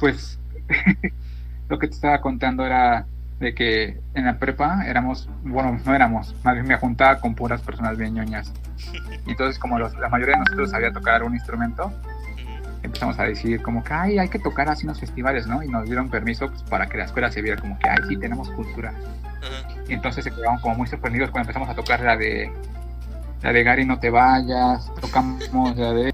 Pues lo que te estaba contando era de que en la prepa éramos, bueno, no éramos, más bien me juntaba con puras personas bien ñoñas. Y entonces como los, la mayoría de nosotros sabía tocar un instrumento, empezamos a decir como que, ay, hay que tocar así en los festivales, ¿no? Y nos dieron permiso pues, para que la escuela se viera como que, ay, sí, tenemos cultura. Y entonces se quedaron como muy sorprendidos cuando empezamos a tocar la de, la de Gary No Te Vayas, tocamos la de,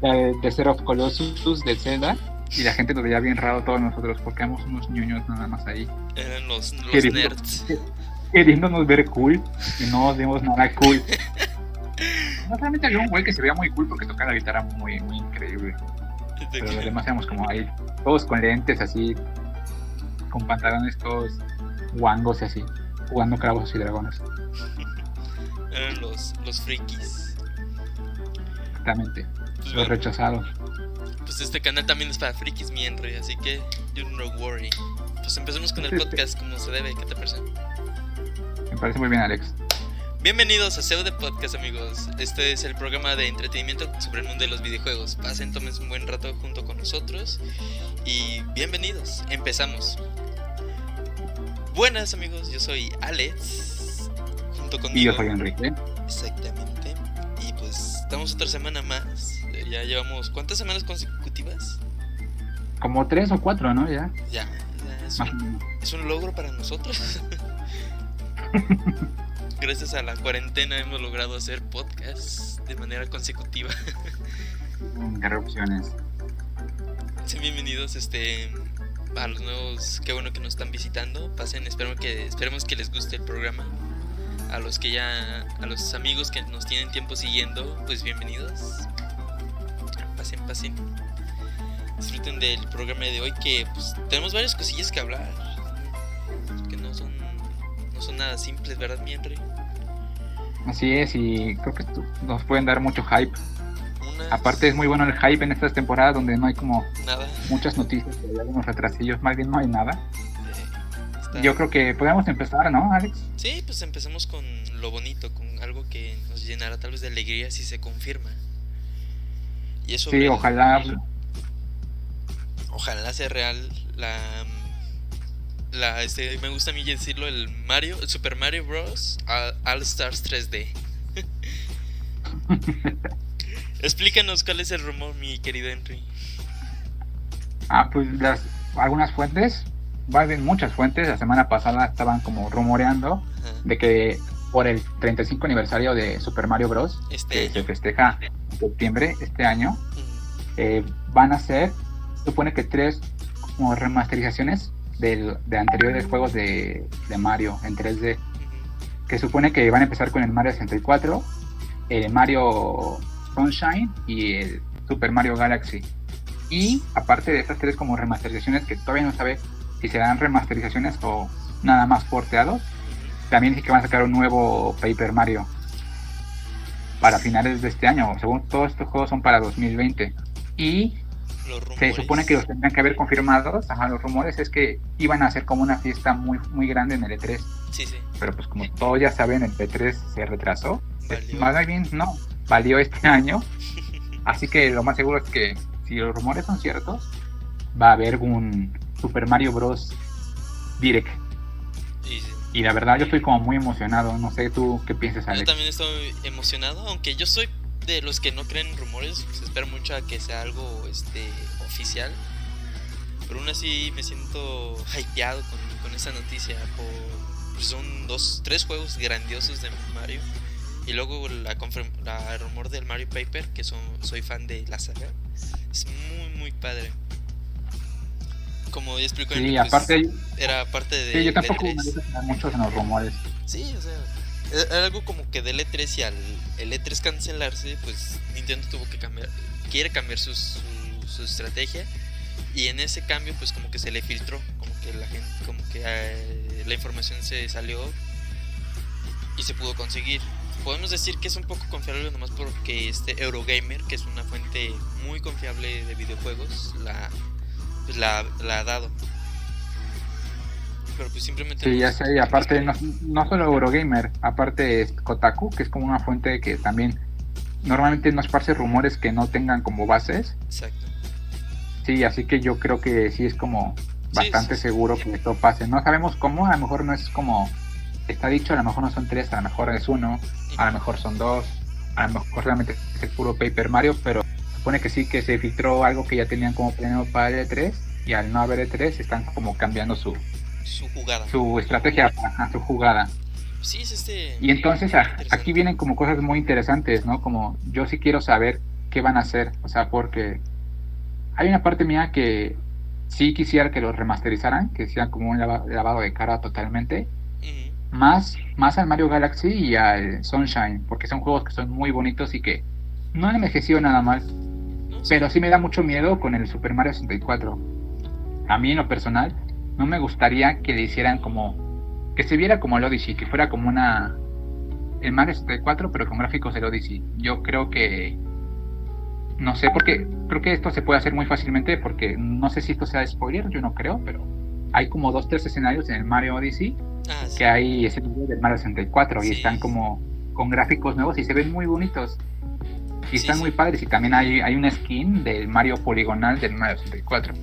la de The of Colossus de Zelda y la gente nos veía bien raro todos nosotros porque éramos unos ñoños nada más ahí. Eran los, los nerds. Queriéndonos ver cool y no nos dimos nada cool. no, realmente había un güey que se veía muy cool porque tocaba la guitarra muy, muy increíble. Pero los demás éramos como ahí, todos con lentes así, con pantalones todos guangos y así, jugando clavos y dragones. Eran los, los frikis. Exactamente, pues los rechazados pues este canal también es para frikis, mi Henry, así que do not worry. Pues empecemos con el podcast como se debe, ¿qué te parece? Me parece muy bien, Alex. Bienvenidos a Pseudo Podcast, amigos. Este es el programa de entretenimiento sobre el mundo de los videojuegos. Pasen, tomen un buen rato junto con nosotros y bienvenidos. Empezamos. Buenas, amigos. Yo soy Alex. Junto conmigo. Y yo soy Enrique. Exactamente. Y pues estamos otra semana más ya llevamos, ¿cuántas semanas consecutivas? Como tres o cuatro, ¿no? Ya. Ya, es, un, logro para nosotros. Gracias a la cuarentena hemos logrado hacer podcasts de manera consecutiva. Interrupciones. Sean bienvenidos este a los nuevos, qué bueno que nos están visitando. Pasen, espero que esperemos que les guste el programa. A los que ya a los amigos que nos tienen tiempo siguiendo, pues bienvenidos pasen, pasen. Disfruten del programa de hoy que pues, tenemos varias cosillas que hablar. Que no son, no son nada simples, ¿verdad, mi Henry? Así es, y creo que nos pueden dar mucho hype. Aparte es muy bueno el hype en estas temporadas donde no hay como nada. muchas noticias, hay algunos retrasillos, más bien no hay nada. Yo creo que podemos empezar, ¿no, Alex? Sí, pues empezamos con lo bonito, con algo que nos llenará tal vez de alegría si se confirma. Y sí, ojalá. Ojalá sea real la. la este, me gusta a mí decirlo, el Mario, el Super Mario Bros. All Stars 3D. Explícanos cuál es el rumor, mi querido Henry. Ah, pues las, algunas fuentes, va a haber muchas fuentes, la semana pasada estaban como rumoreando de que por el 35 aniversario de Super Mario Bros. Este que se festeja septiembre este año, eh, van a ser, supone que tres como remasterizaciones de anteriores juegos de, Mario en 3D, que supone que van a empezar con el Mario 64, el Mario Sunshine y el Super Mario Galaxy. Y aparte de estas tres como remasterizaciones que todavía no sabe si serán remasterizaciones o nada más porteados, también dice que van a sacar un nuevo Paper Mario para finales de este año. Según todos estos juegos son para 2020. Y se supone que los tendrían que haber confirmados. Ajá, los rumores es que iban a hacer como una fiesta muy muy grande en el E3. Sí, sí. Pero pues como todos ya saben, el E3 se retrasó. Más bien, no, valió este año. Así que lo más seguro es que si los rumores son ciertos, va a haber un Super Mario Bros. Direct y la verdad yo estoy como muy emocionado. No sé tú qué piensas, Alex. Yo también estoy emocionado, aunque yo soy de los que no creen en rumores. Pues espero mucho a que sea algo este oficial. Pero aún así me siento hypeado con, con esa noticia. Por, pues son dos, tres juegos grandiosos de Mario. Y luego la, la rumor del Mario Paper, que son, soy fan de la saga. Es muy, muy padre como ya explicó sí, pues, aparte, era parte de sí, yo tampoco me mucho en los rumores. Sí o sea era algo como que del E3 y al el E3 cancelarse pues Nintendo tuvo que cambiar quiere cambiar su, su, estrategia y en ese cambio pues como que se le filtró como que la gente como que eh, la información se salió y se pudo conseguir. Podemos decir que es un poco confiable nomás porque este Eurogamer que es una fuente muy confiable de videojuegos la pues la, ha dado. Pero pues simplemente... Sí, ya sé, y aparte no, no solo Eurogamer, aparte es Kotaku, que es como una fuente que también normalmente no esparce rumores que no tengan como bases. Exacto. Sí, así que yo creo que sí es como bastante seguro que esto pase. No sabemos cómo, a lo mejor no es como está dicho, a lo mejor no son tres, a lo mejor es uno, a lo mejor son dos, a lo mejor realmente es el puro Paper Mario, pero supone que sí que se filtró algo que ya tenían como planeado para el E3 y al no haber E3 están como cambiando su, su jugada. Su estrategia, su jugada. Sí, es este... Y entonces aquí vienen como cosas muy interesantes, ¿no? Como yo sí quiero saber qué van a hacer, o sea, porque hay una parte mía que sí quisiera que lo remasterizaran, que sea como un lavado de cara totalmente, más, más al Mario Galaxy y al Sunshine, porque son juegos que son muy bonitos y que no han envejecido nada mal. Pero sí me da mucho miedo con el Super Mario 64. A mí en lo personal, no me gustaría que le hicieran como... Que se viera como el Odyssey, que fuera como una... El Mario 64, pero con gráficos del Odyssey. Yo creo que... No sé, porque creo que esto se puede hacer muy fácilmente, porque no sé si esto sea de spoiler, yo no creo, pero hay como dos, tres escenarios en el Mario Odyssey Ah, que hay ese video del Mario 64 y están como con gráficos nuevos y se ven muy bonitos. Y están muy padres y también hay, hay una skin del Mario poligonal del Mario 64.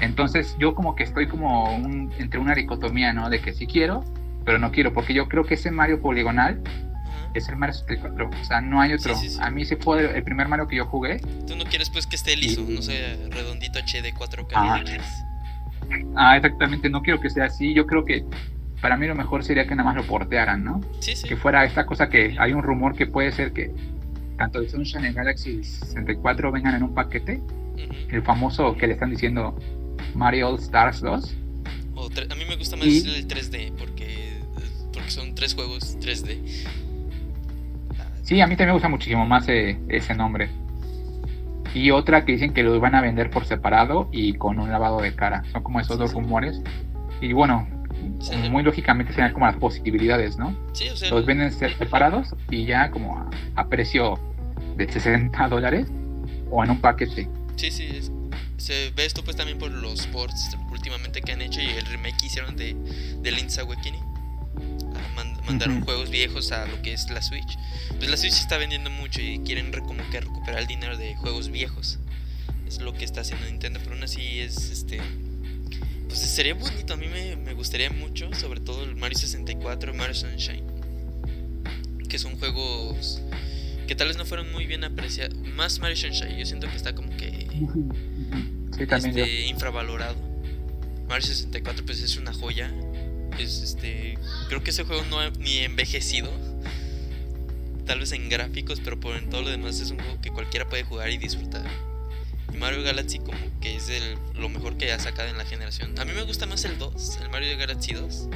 Entonces yo como que estoy como entre una dicotomía, ¿no? De que sí quiero, pero no quiero, porque yo creo que ese Mario poligonal es el Mario 64. O sea, no hay otro. A mí se fue el primer Mario que yo jugué. Tú no quieres pues que esté liso, no sea redondito HD 4K. Ah. ah, exactamente, no quiero que sea así. Yo creo que para mí lo mejor sería que nada más lo portearan, ¿no? Sí, sí. Que fuera esta cosa que hay un rumor que puede ser que tanto el Sunshine y Galaxy 64 vengan en un paquete. El famoso que le están diciendo Mario All Stars 2. a mí me gusta más el 3D porque, porque son tres juegos 3D. Sí, a mí también me gusta muchísimo más eh, ese nombre. Y otra que dicen que los van a vender por separado y con un lavado de cara. Son como esos dos rumores. Y bueno, muy lógicamente serían como las posibilidades, ¿no? Sí, o sea, los venden separados y ya como a, precio de 60 dólares o en un paquete. Sí, sí, se ve esto pues también por los ports últimamente que han hecho y el remake que hicieron de, de Link's Awakening. Ah, mandaron juegos viejos a lo que es la Switch. Pues la Switch está vendiendo mucho y quieren como que recuperar el dinero de juegos viejos. Es lo que está haciendo Nintendo, pero aún así es este pues sería bonito, a mí me, gustaría mucho, sobre todo el Mario 64 y Mario Sunshine, que son juegos que tal vez no fueron muy bien apreciados. Más Mario Sunshine, yo siento que está como que este, infravalorado. Mario 64 pues es una joya. Es este, creo que ese juego no ha ni envejecido. Tal vez en gráficos, pero por en todo lo demás es un juego que cualquiera puede jugar y disfrutar. Mario Galaxy como que es el, lo mejor que ha sacado en la generación. A mí me gusta más el 2, el Mario Galaxy 2.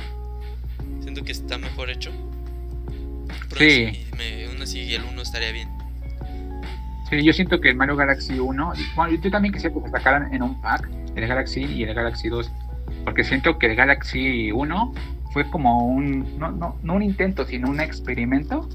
Siento que está mejor hecho. sí. aún así el 1 estaría bien. Sí, yo siento que el Mario Galaxy 1, bueno, yo también quisiera que se sacaran en un pack el Galaxy y el Galaxy 2, porque siento que el Galaxy 1 fue como un, no, no, no un intento, sino un experimento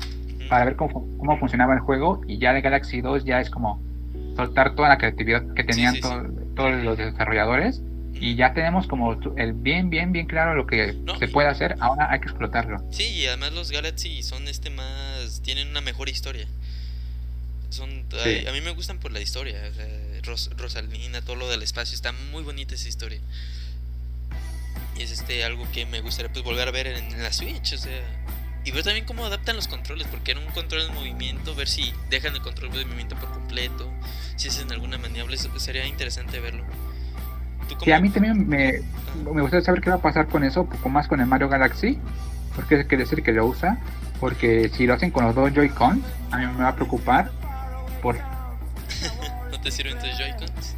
para ver cómo, cómo funcionaba el juego y ya el Galaxy 2 ya es como soltar toda la creatividad que tenían todos los desarrolladores y ya tenemos como el bien, bien, bien claro lo que se puede hacer, ahora hay que explotarlo. Sí, y además los Galaxy son este más, tienen una mejor historia. Son, a, mí me gustan por la historia, Rosalina, todo lo del espacio, está muy bonita esa historia. Y es este algo que me gustaría pues volver a ver en, en la Switch, o sea, y ver también cómo adaptan los controles, porque era un control de movimiento, ver si dejan el control de movimiento por completo, si hacen alguna maniobra, sería interesante verlo. Sí, a mí también me, me gustaría saber qué va a pasar con eso, un poco más con el Mario Galaxy, porque quiere decir que lo usa, porque si lo hacen con los dos Joy-Cons, a mí me va a preocupar por... ¿No te sirven tus Joy-Cons?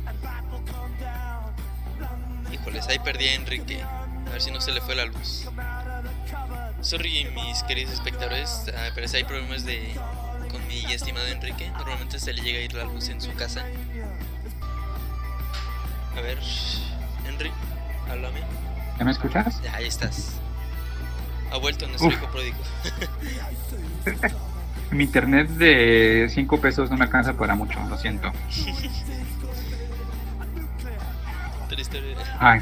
Híjoles, ahí perdí a Enrique, a ver si no se le fue la luz. Sorry, mis queridos espectadores, ah, pero si hay problemas de con mi estimado Enrique. Normalmente se le llega a ir la luz en su casa. A ver, Enrique, háblame. ¿Ya me escuchas? Ahí estás. Ha vuelto nuestro hijo pródigo. mi internet de 5 pesos no me alcanza para mucho, lo siento. Ay,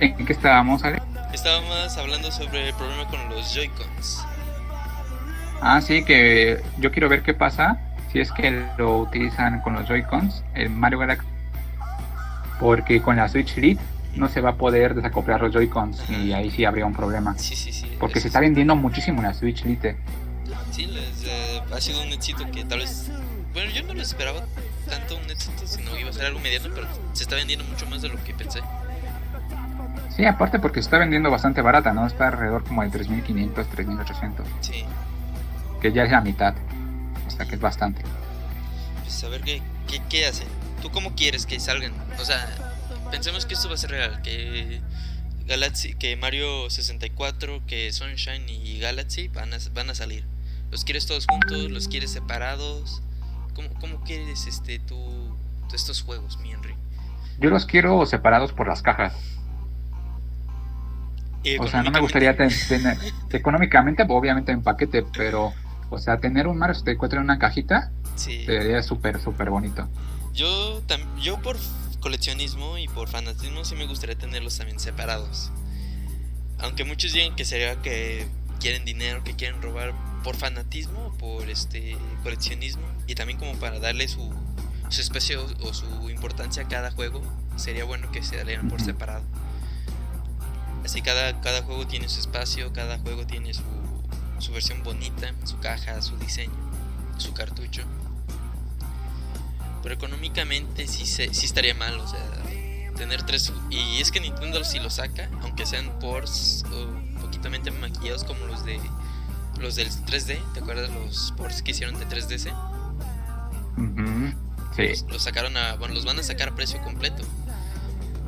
¿En qué estábamos, Ale? Estábamos hablando sobre el problema con los Joy-Cons. Ah, sí, que yo quiero ver qué pasa si es que lo utilizan con los Joy-Cons. El Mario Galaxy Porque con la Switch Lite no se va a poder desacoplar los Joy-Cons y ahí sí habría un problema. Sí, sí, sí. Porque se está vendiendo muchísimo la Switch Lite. Sí, eh, ha sido un éxito que tal vez... Bueno, yo no lo esperaba tanto un éxito, sino iba a ser algo mediano, pero se está vendiendo mucho más de lo que pensé. Sí, aparte porque se está vendiendo bastante barata, ¿no? Está alrededor como de 3.500, 3.800. Sí. Que ya es la mitad. O sea que es bastante. Pues a ver qué, qué, qué hacen. ¿Tú cómo quieres que salgan? O sea, pensemos que esto va a ser real, que Galaxy, que Mario 64, que Sunshine y Galaxy van a, van a salir. ¿Los quieres todos juntos? ¿Los quieres separados? ¿Cómo, cómo quieres este tú estos juegos, mi Henry? Yo los quiero separados por las cajas. O sea, no me gustaría tener, económicamente, obviamente en paquete, pero, o sea, tener un Mario 64 en una cajita sí. sería súper, súper bonito. Yo, yo por coleccionismo y por fanatismo sí me gustaría tenerlos también separados. Aunque muchos digan que sería que quieren dinero, que quieren robar por fanatismo, por este coleccionismo y también como para darle su, su espacio o su importancia a cada juego, sería bueno que se dieran por separado. Así cada, cada juego tiene su espacio, cada juego tiene su, su versión bonita, su caja, su diseño, su cartucho. Pero económicamente sí, se, sí estaría mal, o sea, tener tres... Y es que Nintendo si lo saca, aunque sean ports o poquitamente maquillados como los de los del 3D, ¿te acuerdas los ports que hicieron de 3DS? Sí. Los, sacaron a, bueno, los van a sacar a precio completo.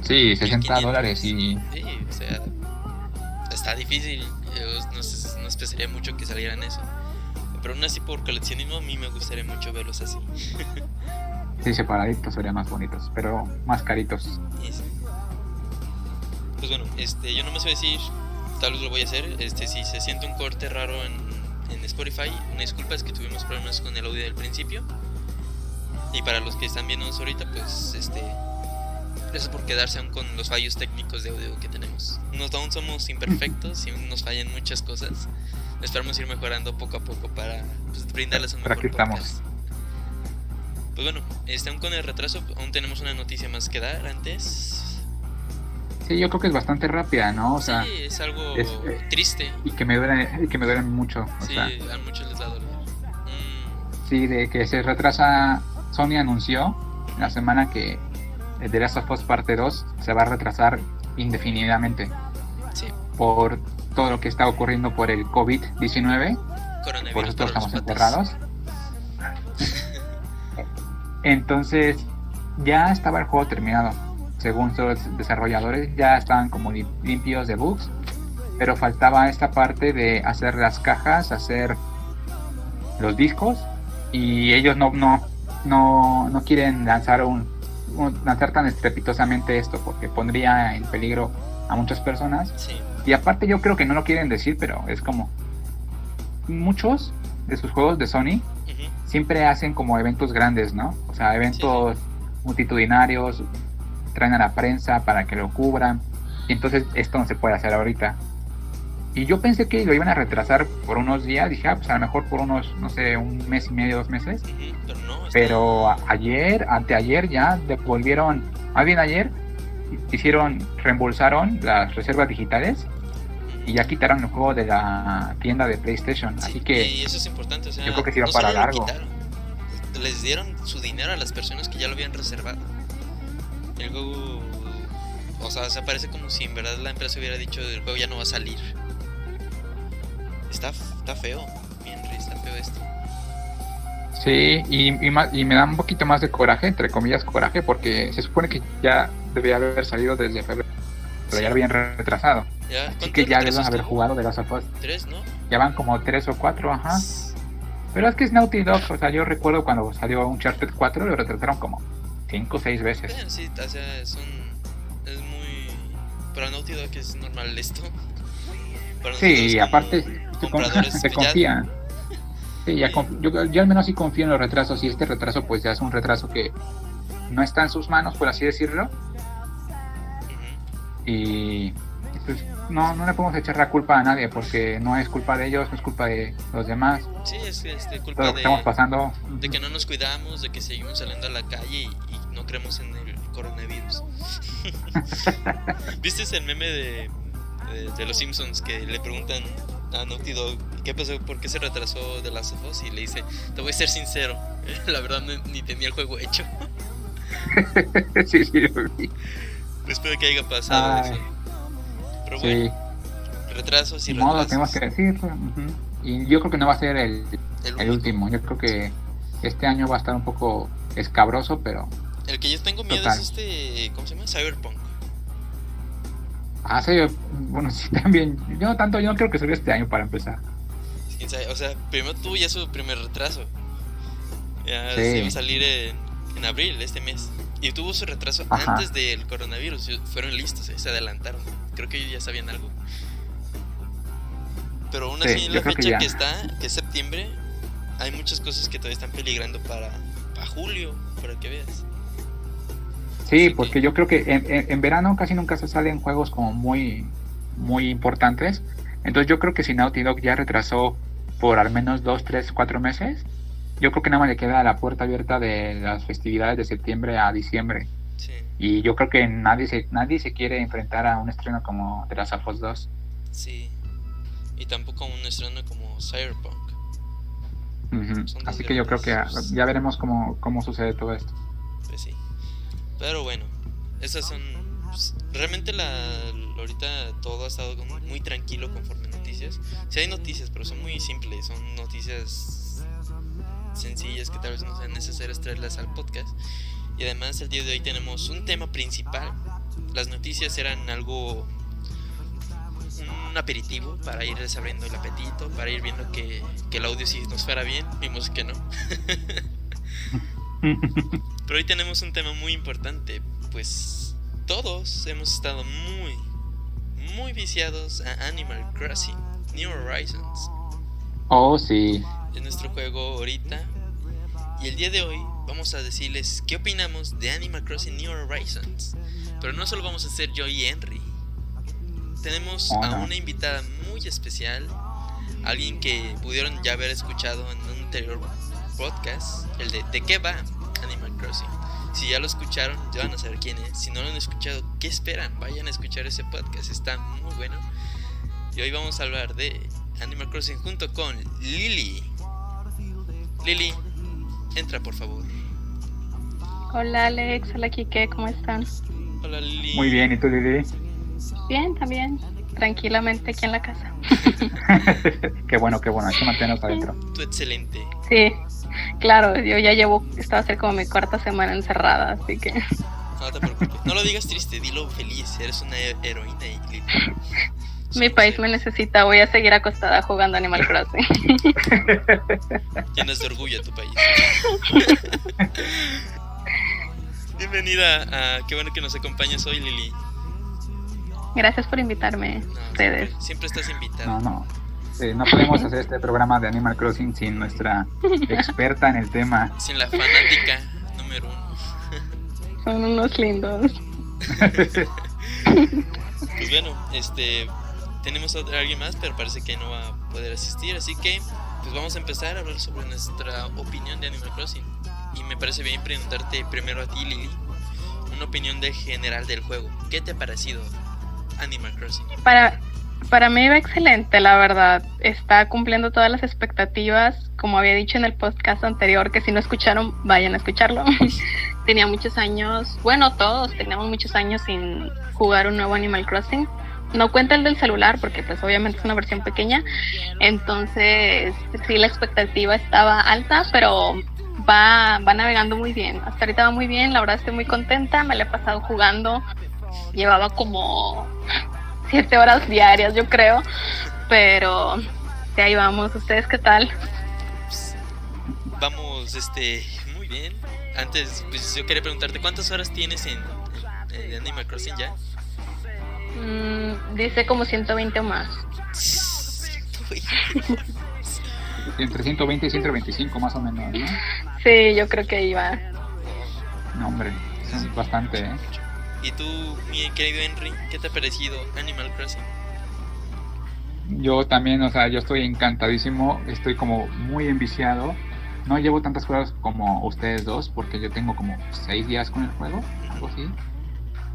Sí, 60 dólares y... Sí, o sea, está difícil, no, no esperaría mucho que salieran eso. Pero aún así por coleccionismo a mí me gustaría mucho verlos así. sí, separaditos serían más bonitos, pero más caritos. Pues bueno, este, yo no me sé decir, tal vez lo voy a hacer, este, si se siente un corte raro en, en Spotify, una disculpa es que tuvimos problemas con el audio del principio. Y para los que están viendo ahorita, pues este Gracias por quedarse aún con los fallos técnicos de audio que tenemos. Nos, aún somos imperfectos y nos fallan muchas cosas. Esperamos ir mejorando poco a poco para pues, brindarles un mejor podcast. Pues bueno, este, aún con el retraso, aún tenemos una noticia más que dar antes. Sí, yo creo que es bastante rápida, ¿no? O sí, es algo eh, triste. Y que me duele, y que me duele mucho. sí, a muchos les da dolor. Mm. Sí, de que se retrasa. Sony anunció la semana que The Last of Us Parte 2 se va a retrasar indefinidamente. Sí. Por todo lo que está ocurriendo por el COVID-19. Por eso todos estamos encerrados. Entonces, ya estaba el juego terminado. Según los desarrolladores, ya estaban como limpios de bugs. Pero faltaba esta parte de hacer las cajas, hacer los discos. Y ellos no, no, no, no quieren lanzar un lanzar tan estrepitosamente esto porque pondría en peligro a muchas personas. Y aparte yo creo que no lo quieren decir, pero es como muchos de sus juegos de Sony siempre hacen como eventos grandes, ¿no? O sea, eventos multitudinarios, traen a la prensa para que lo cubran. Y entonces esto no se puede hacer ahorita. Y yo pensé que lo iban a retrasar por unos días. Dije, ah, pues a lo mejor por unos, no sé, un mes y medio, dos meses. pero, ayer, anteayer ya devolvieron, más bien ayer, hicieron, reembolsaron las reservas digitales y ya quitaron el juego de la tienda de PlayStation. Así que. Y eso es importante. yo creo que se iba para largo. Les dieron su dinero a las personas que ya lo habían reservado. El juego. O sea, se parece como si en verdad la empresa hubiera dicho el juego ya no va a salir. Está, está feo, Henry, está feo esto. Sí, y, y, me da un poquito más de coraje, entre comillas coraje, porque se supone que ya debía haber salido desde febrero, pero ya lo habían retrasado. Así que ya deben haber jugado de las of Tres, ¿no? Ya van como tres o cuatro, ajá. Pero es que es Naughty Dog, o sea, yo recuerdo cuando salió Uncharted 4 lo retrasaron como cinco o seis veces. sí, o sea, es un... es muy... Para Naughty Dog es normal esto. sí, aparte se, confía. Sí, ya yo, yo, al menos sí confío en los retrasos y este retraso pues ya es un retraso que no está en sus manos, por así decirlo. Y pues no, no le podemos echar la culpa a nadie porque no es culpa de ellos, no es culpa de los demás. Sí, es, culpa de, estamos pasando. de que no nos cuidamos, de que seguimos saliendo a la calle y, no creemos en el coronavirus. ¿Viste el meme de, de, los Simpsons que le preguntan a Naughty Dog qué pasó, por qué se retrasó de Last of Us? Y le dice, te voy a ser sincero, la verdad ni tenía el juego hecho. sí, sí, lo vi. Espero que haya pasado eso. Pero bueno, retrasos y retrasos. Modo, tenemos que decir. Y yo creo que no va a ser el, el, último. Yo creo que este año va a estar un poco escabroso, pero. El que yo tengo miedo es este. ¿Cómo se llama? Cyberpunk. Ah, sí, bueno, sí, también. Yo no tanto, yo no creo que salga este año para empezar. O sea, primero tuvo ya su primer retraso. Ya se iba a salir en, en, abril, este mes. Y tuvo su retraso antes del coronavirus. Fueron listos, eh, se adelantaron. Creo que ellos ya sabían algo. Pero aún así, la fecha que, está, que es septiembre, hay muchas cosas que todavía están peligrando para, para julio, para que veas. Sí, porque yo creo que en, verano casi nunca se salen juegos como muy, muy importantes. Entonces yo creo que si Naughty Dog ya retrasó por al menos dos, tres, cuatro meses, yo creo que nada más le queda la puerta abierta de las festividades de septiembre a diciembre. Sí. Y yo creo que nadie se, nadie se quiere enfrentar a un estreno como The Last of Us 2. Sí. Y tampoco a un estreno como Cyberpunk. Así que yo creo que ya, veremos cómo, cómo sucede todo esto. Pues sí. Pero bueno, esas son. Pues, realmente la, ahorita todo ha estado muy tranquilo conforme noticias. Sí hay noticias, pero son muy simples. Son noticias sencillas que tal vez no sean necesarias traerlas al podcast. Y además el día de hoy tenemos un tema principal. Las noticias eran algo un aperitivo para ir desabriendo el apetito, para ir viendo que, que el audio si nos fuera bien. Vimos que no. Pero hoy tenemos un tema muy importante, pues todos hemos estado muy, muy viciados a Animal Crossing, New Horizons. Oh, sí. Es nuestro juego ahorita. Y el día de hoy vamos a decirles qué opinamos de Animal Crossing New Horizons. Pero no solo vamos a ser yo y Henry. Tenemos a una invitada muy especial, alguien que pudieron ya haber escuchado en un anterior podcast, el de ¿De qué va Animal Crossing? Si ya lo escucharon, ya van a saber quién es. Si no lo han escuchado, ¿qué esperan? Vayan a escuchar ese podcast, está muy bueno. Y hoy vamos a hablar de Animal Crossing junto con Lily. Lily, entra por favor. Hola Alex, hola Kike, ¿cómo están? Hola Lily. Muy bien, ¿y tú Lily? Bien, también tranquilamente aquí en la casa. qué bueno, qué bueno, hay que mantenernos adentro. Tú excelente. Sí, claro, yo ya llevo, estaba a ser como mi cuarta semana encerrada, así que... No te preocupes, no lo digas triste, dilo feliz, eres una heroína y... Mi país me necesita, voy a seguir acostada jugando Animal Crossing. Llenas de orgullo a tu país. Bienvenida a... Qué bueno que nos acompañes hoy, Lili. Gracias por invitarme, ustedes. Siempre, estás invitado. No, no. No podemos hacer este programa de Animal Crossing sin nuestra experta en el tema. Sin la fanática número uno. Son unos lindos. pues bueno, este tenemos a alguien más, pero parece que no va a poder asistir, así que pues vamos a empezar a hablar sobre nuestra opinión de Animal Crossing. Y me parece bien preguntarte primero a ti, Lili, una opinión de general del juego. ¿Qué te ha parecido Animal Crossing? Para, para mí va excelente, la verdad. Está cumpliendo todas las expectativas. Como había dicho en el podcast anterior, que si no escucharon, vayan a escucharlo. Tenía muchos años, bueno, todos teníamos muchos años sin jugar un nuevo Animal Crossing. No cuenta el del celular porque pues obviamente es una versión pequeña. Entonces, sí, la expectativa estaba alta, pero va, va navegando muy bien. Hasta ahorita va muy bien, la verdad estoy muy contenta, me la he pasado jugando llevaba como siete horas diarias, yo creo, pero de ahí vamos. ¿Ustedes qué tal? Vamos, este, muy bien. Antes, pues yo quería preguntarte, ¿cuántas horas tienes en, Animal Crossing ya? Mm, dice como 120 o más. Entre 120 y 125 más o menos, ¿no? Sí, yo creo que iba. No, hombre, es bastante, ¿eh? ¿Y tú, mi querido Henry, qué te ha parecido Animal Crossing? Yo también, o sea, yo estoy encantadísimo, estoy como muy enviciado. No llevo tantas juegos como ustedes dos, porque yo tengo como seis días con el juego. algo así.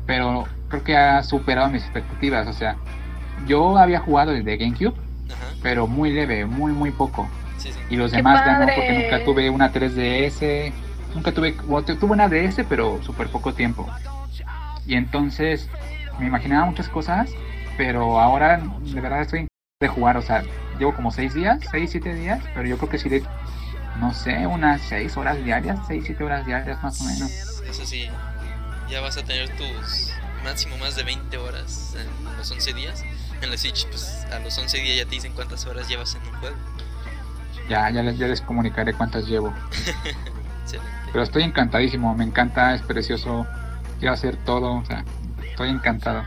Pero creo que ha superado mis expectativas. O sea, yo había jugado desde GameCube, pero muy leve, muy, muy poco. Y los demás ya no, porque nunca tuve una 3DS, nunca tuve, tuve una DS, pero súper poco tiempo. Y entonces me imaginaba muchas cosas, pero ahora de verdad estoy de jugar, o sea, llevo como 6 días, 6, 7 días, pero yo creo que sí de, no sé, unas 6 horas diarias, 6, 7 horas diarias más o menos. Eso sí, ya vas a tener tus máximo más de 20 horas en los 11 días. En la Switch, pues a los 11 días ya te dicen cuántas horas llevas en un juego. Ya, ya les, ya les comunicaré cuántas llevo. Pero estoy encantadísimo, me encanta, es precioso, quiero hacer todo, o sea, estoy encantado.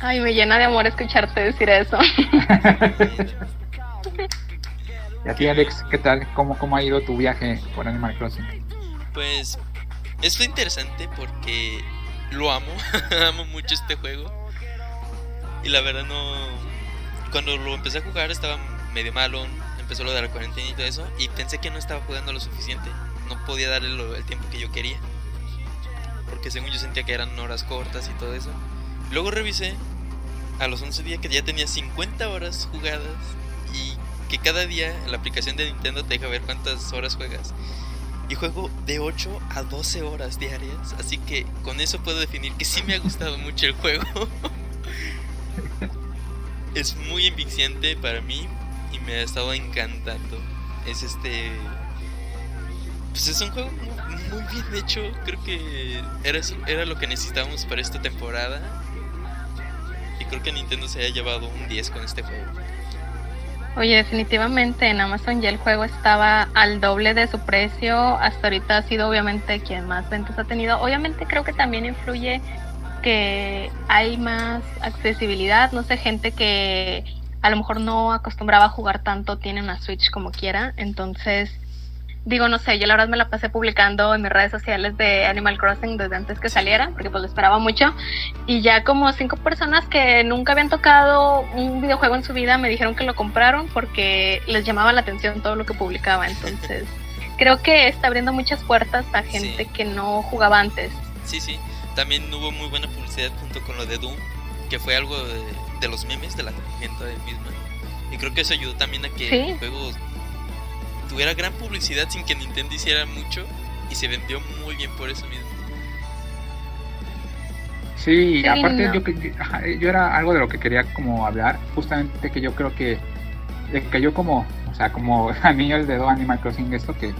Ay, me llena de amor escucharte decir eso. y a ti, Alex, ¿qué tal? ¿Cómo, ¿Cómo ha ido tu viaje por Animal Crossing? Pues, esto es interesante porque lo amo, amo mucho este juego. Y la verdad no... Cuando lo empecé a jugar estaba medio malo, empezó lo de la cuarentena y todo eso, y pensé que no estaba jugando lo suficiente. No podía darle el tiempo que yo quería. Porque según yo sentía que eran horas cortas y todo eso. Luego revisé a los 11 días que ya tenía 50 horas jugadas y que cada día la aplicación de Nintendo te deja ver cuántas horas juegas. Y juego de 8 a 12 horas diarias, así que con eso puedo definir que sí me ha gustado mucho el juego. es muy enviciante para mí y me ha estado encantando. Es este... Pues es un juego muy, bien hecho, creo que era, era lo que necesitábamos para esta temporada y creo que Nintendo se ha llevado un 10 con este juego. Oye, definitivamente en Amazon ya el juego estaba al doble de su precio. Hasta ahorita ha sido obviamente quien más ventas ha tenido. Obviamente creo que también influye que hay más accesibilidad. No sé, gente que a lo mejor no acostumbraba a jugar tanto tiene una Switch como quiera. Entonces digo, no sé, yo la verdad me la pasé publicando en mis redes sociales de Animal Crossing desde antes que saliera, porque pues lo esperaba mucho. Y ya como cinco personas que nunca habían tocado un videojuego en su vida me dijeron que lo compraron porque les llamaba la atención todo lo que publicaba. Entonces, creo que está abriendo muchas puertas a gente que no jugaba antes. Sí, sí. También hubo muy buena publicidad junto con lo de Doom, que fue algo de, los memes de la gente misma. Y creo que eso ayudó también a que el juego tuviera gran publicidad sin que Nintendo hiciera mucho y se vendió muy bien por eso mismo. Sí, aparte yo, yo era algo de lo que quería como hablar, justamente que yo creo que, que yo como, o sea, como a mí el dedo Animal Crossing esto que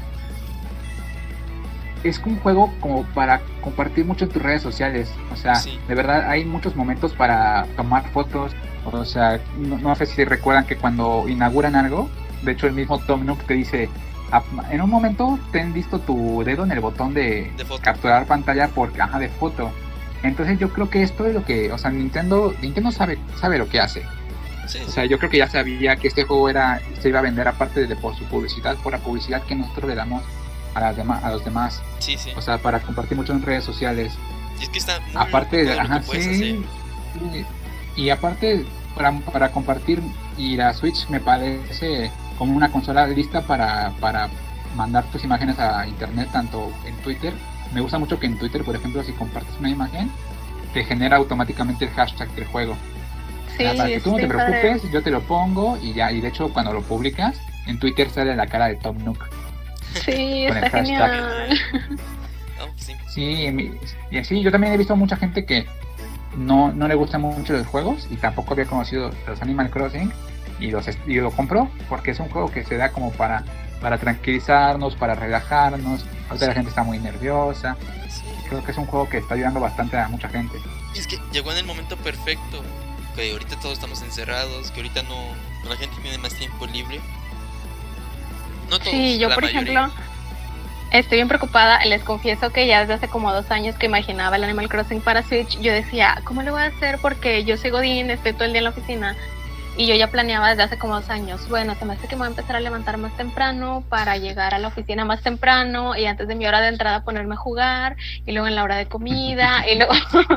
es un juego como para compartir mucho en tus redes sociales, o sea, de verdad hay muchos momentos para tomar fotos, o sea, no, no sé si recuerdan que cuando inauguran algo, de hecho, el mismo Tom Nook te dice, en un momento te han visto tu dedo en el botón de, capturar pantalla por caja de foto. Entonces yo creo que esto es lo que, o sea, Nintendo, Nintendo sabe, sabe lo que hace. O sea, yo creo que ya sabía que este juego era, se iba a vender aparte de por su publicidad, por la publicidad que nosotros le damos a las demás, a los demás. Sí. O sea, para compartir mucho en redes sociales. Y es que está muy aparte de, ajá, sí, y aparte para, para compartir y la Switch me parece como una consola lista para, para mandar tus imágenes a internet, tanto en Twitter. Me gusta mucho que en Twitter, por ejemplo, si compartes una imagen, te genera automáticamente el hashtag del juego. Sí, para que tú no te preocupes, yo te lo pongo y ya, y de hecho cuando lo publicas, en Twitter sale la cara de Tom Nook. Sí, está genial. sí, y así yo también he visto mucha gente que no, no le gustan mucho los juegos y tampoco había conocido los Animal Crossing y, los, y lo compró porque es un juego que se da como para, para tranquilizarnos, para relajarnos. Ahorita la gente está muy nerviosa. Creo que es un juego que está ayudando bastante a mucha gente. Y es que llegó en el momento perfecto, que ahorita todos estamos encerrados, que ahorita no la gente tiene más tiempo libre. No todos, sí, yo por ejemplo estoy bien preocupada. Les confieso que ya desde hace como dos años que imaginaba el Animal Crossing para Switch, yo decía, ¿cómo lo voy a hacer? Porque yo soy Godín, estoy todo el día en la oficina y yo ya planeaba desde hace como dos años, bueno, se me hace que me voy a empezar a levantar más temprano para llegar a la oficina más temprano y antes de mi hora de entrada ponerme a jugar y luego en la hora de comida y luego...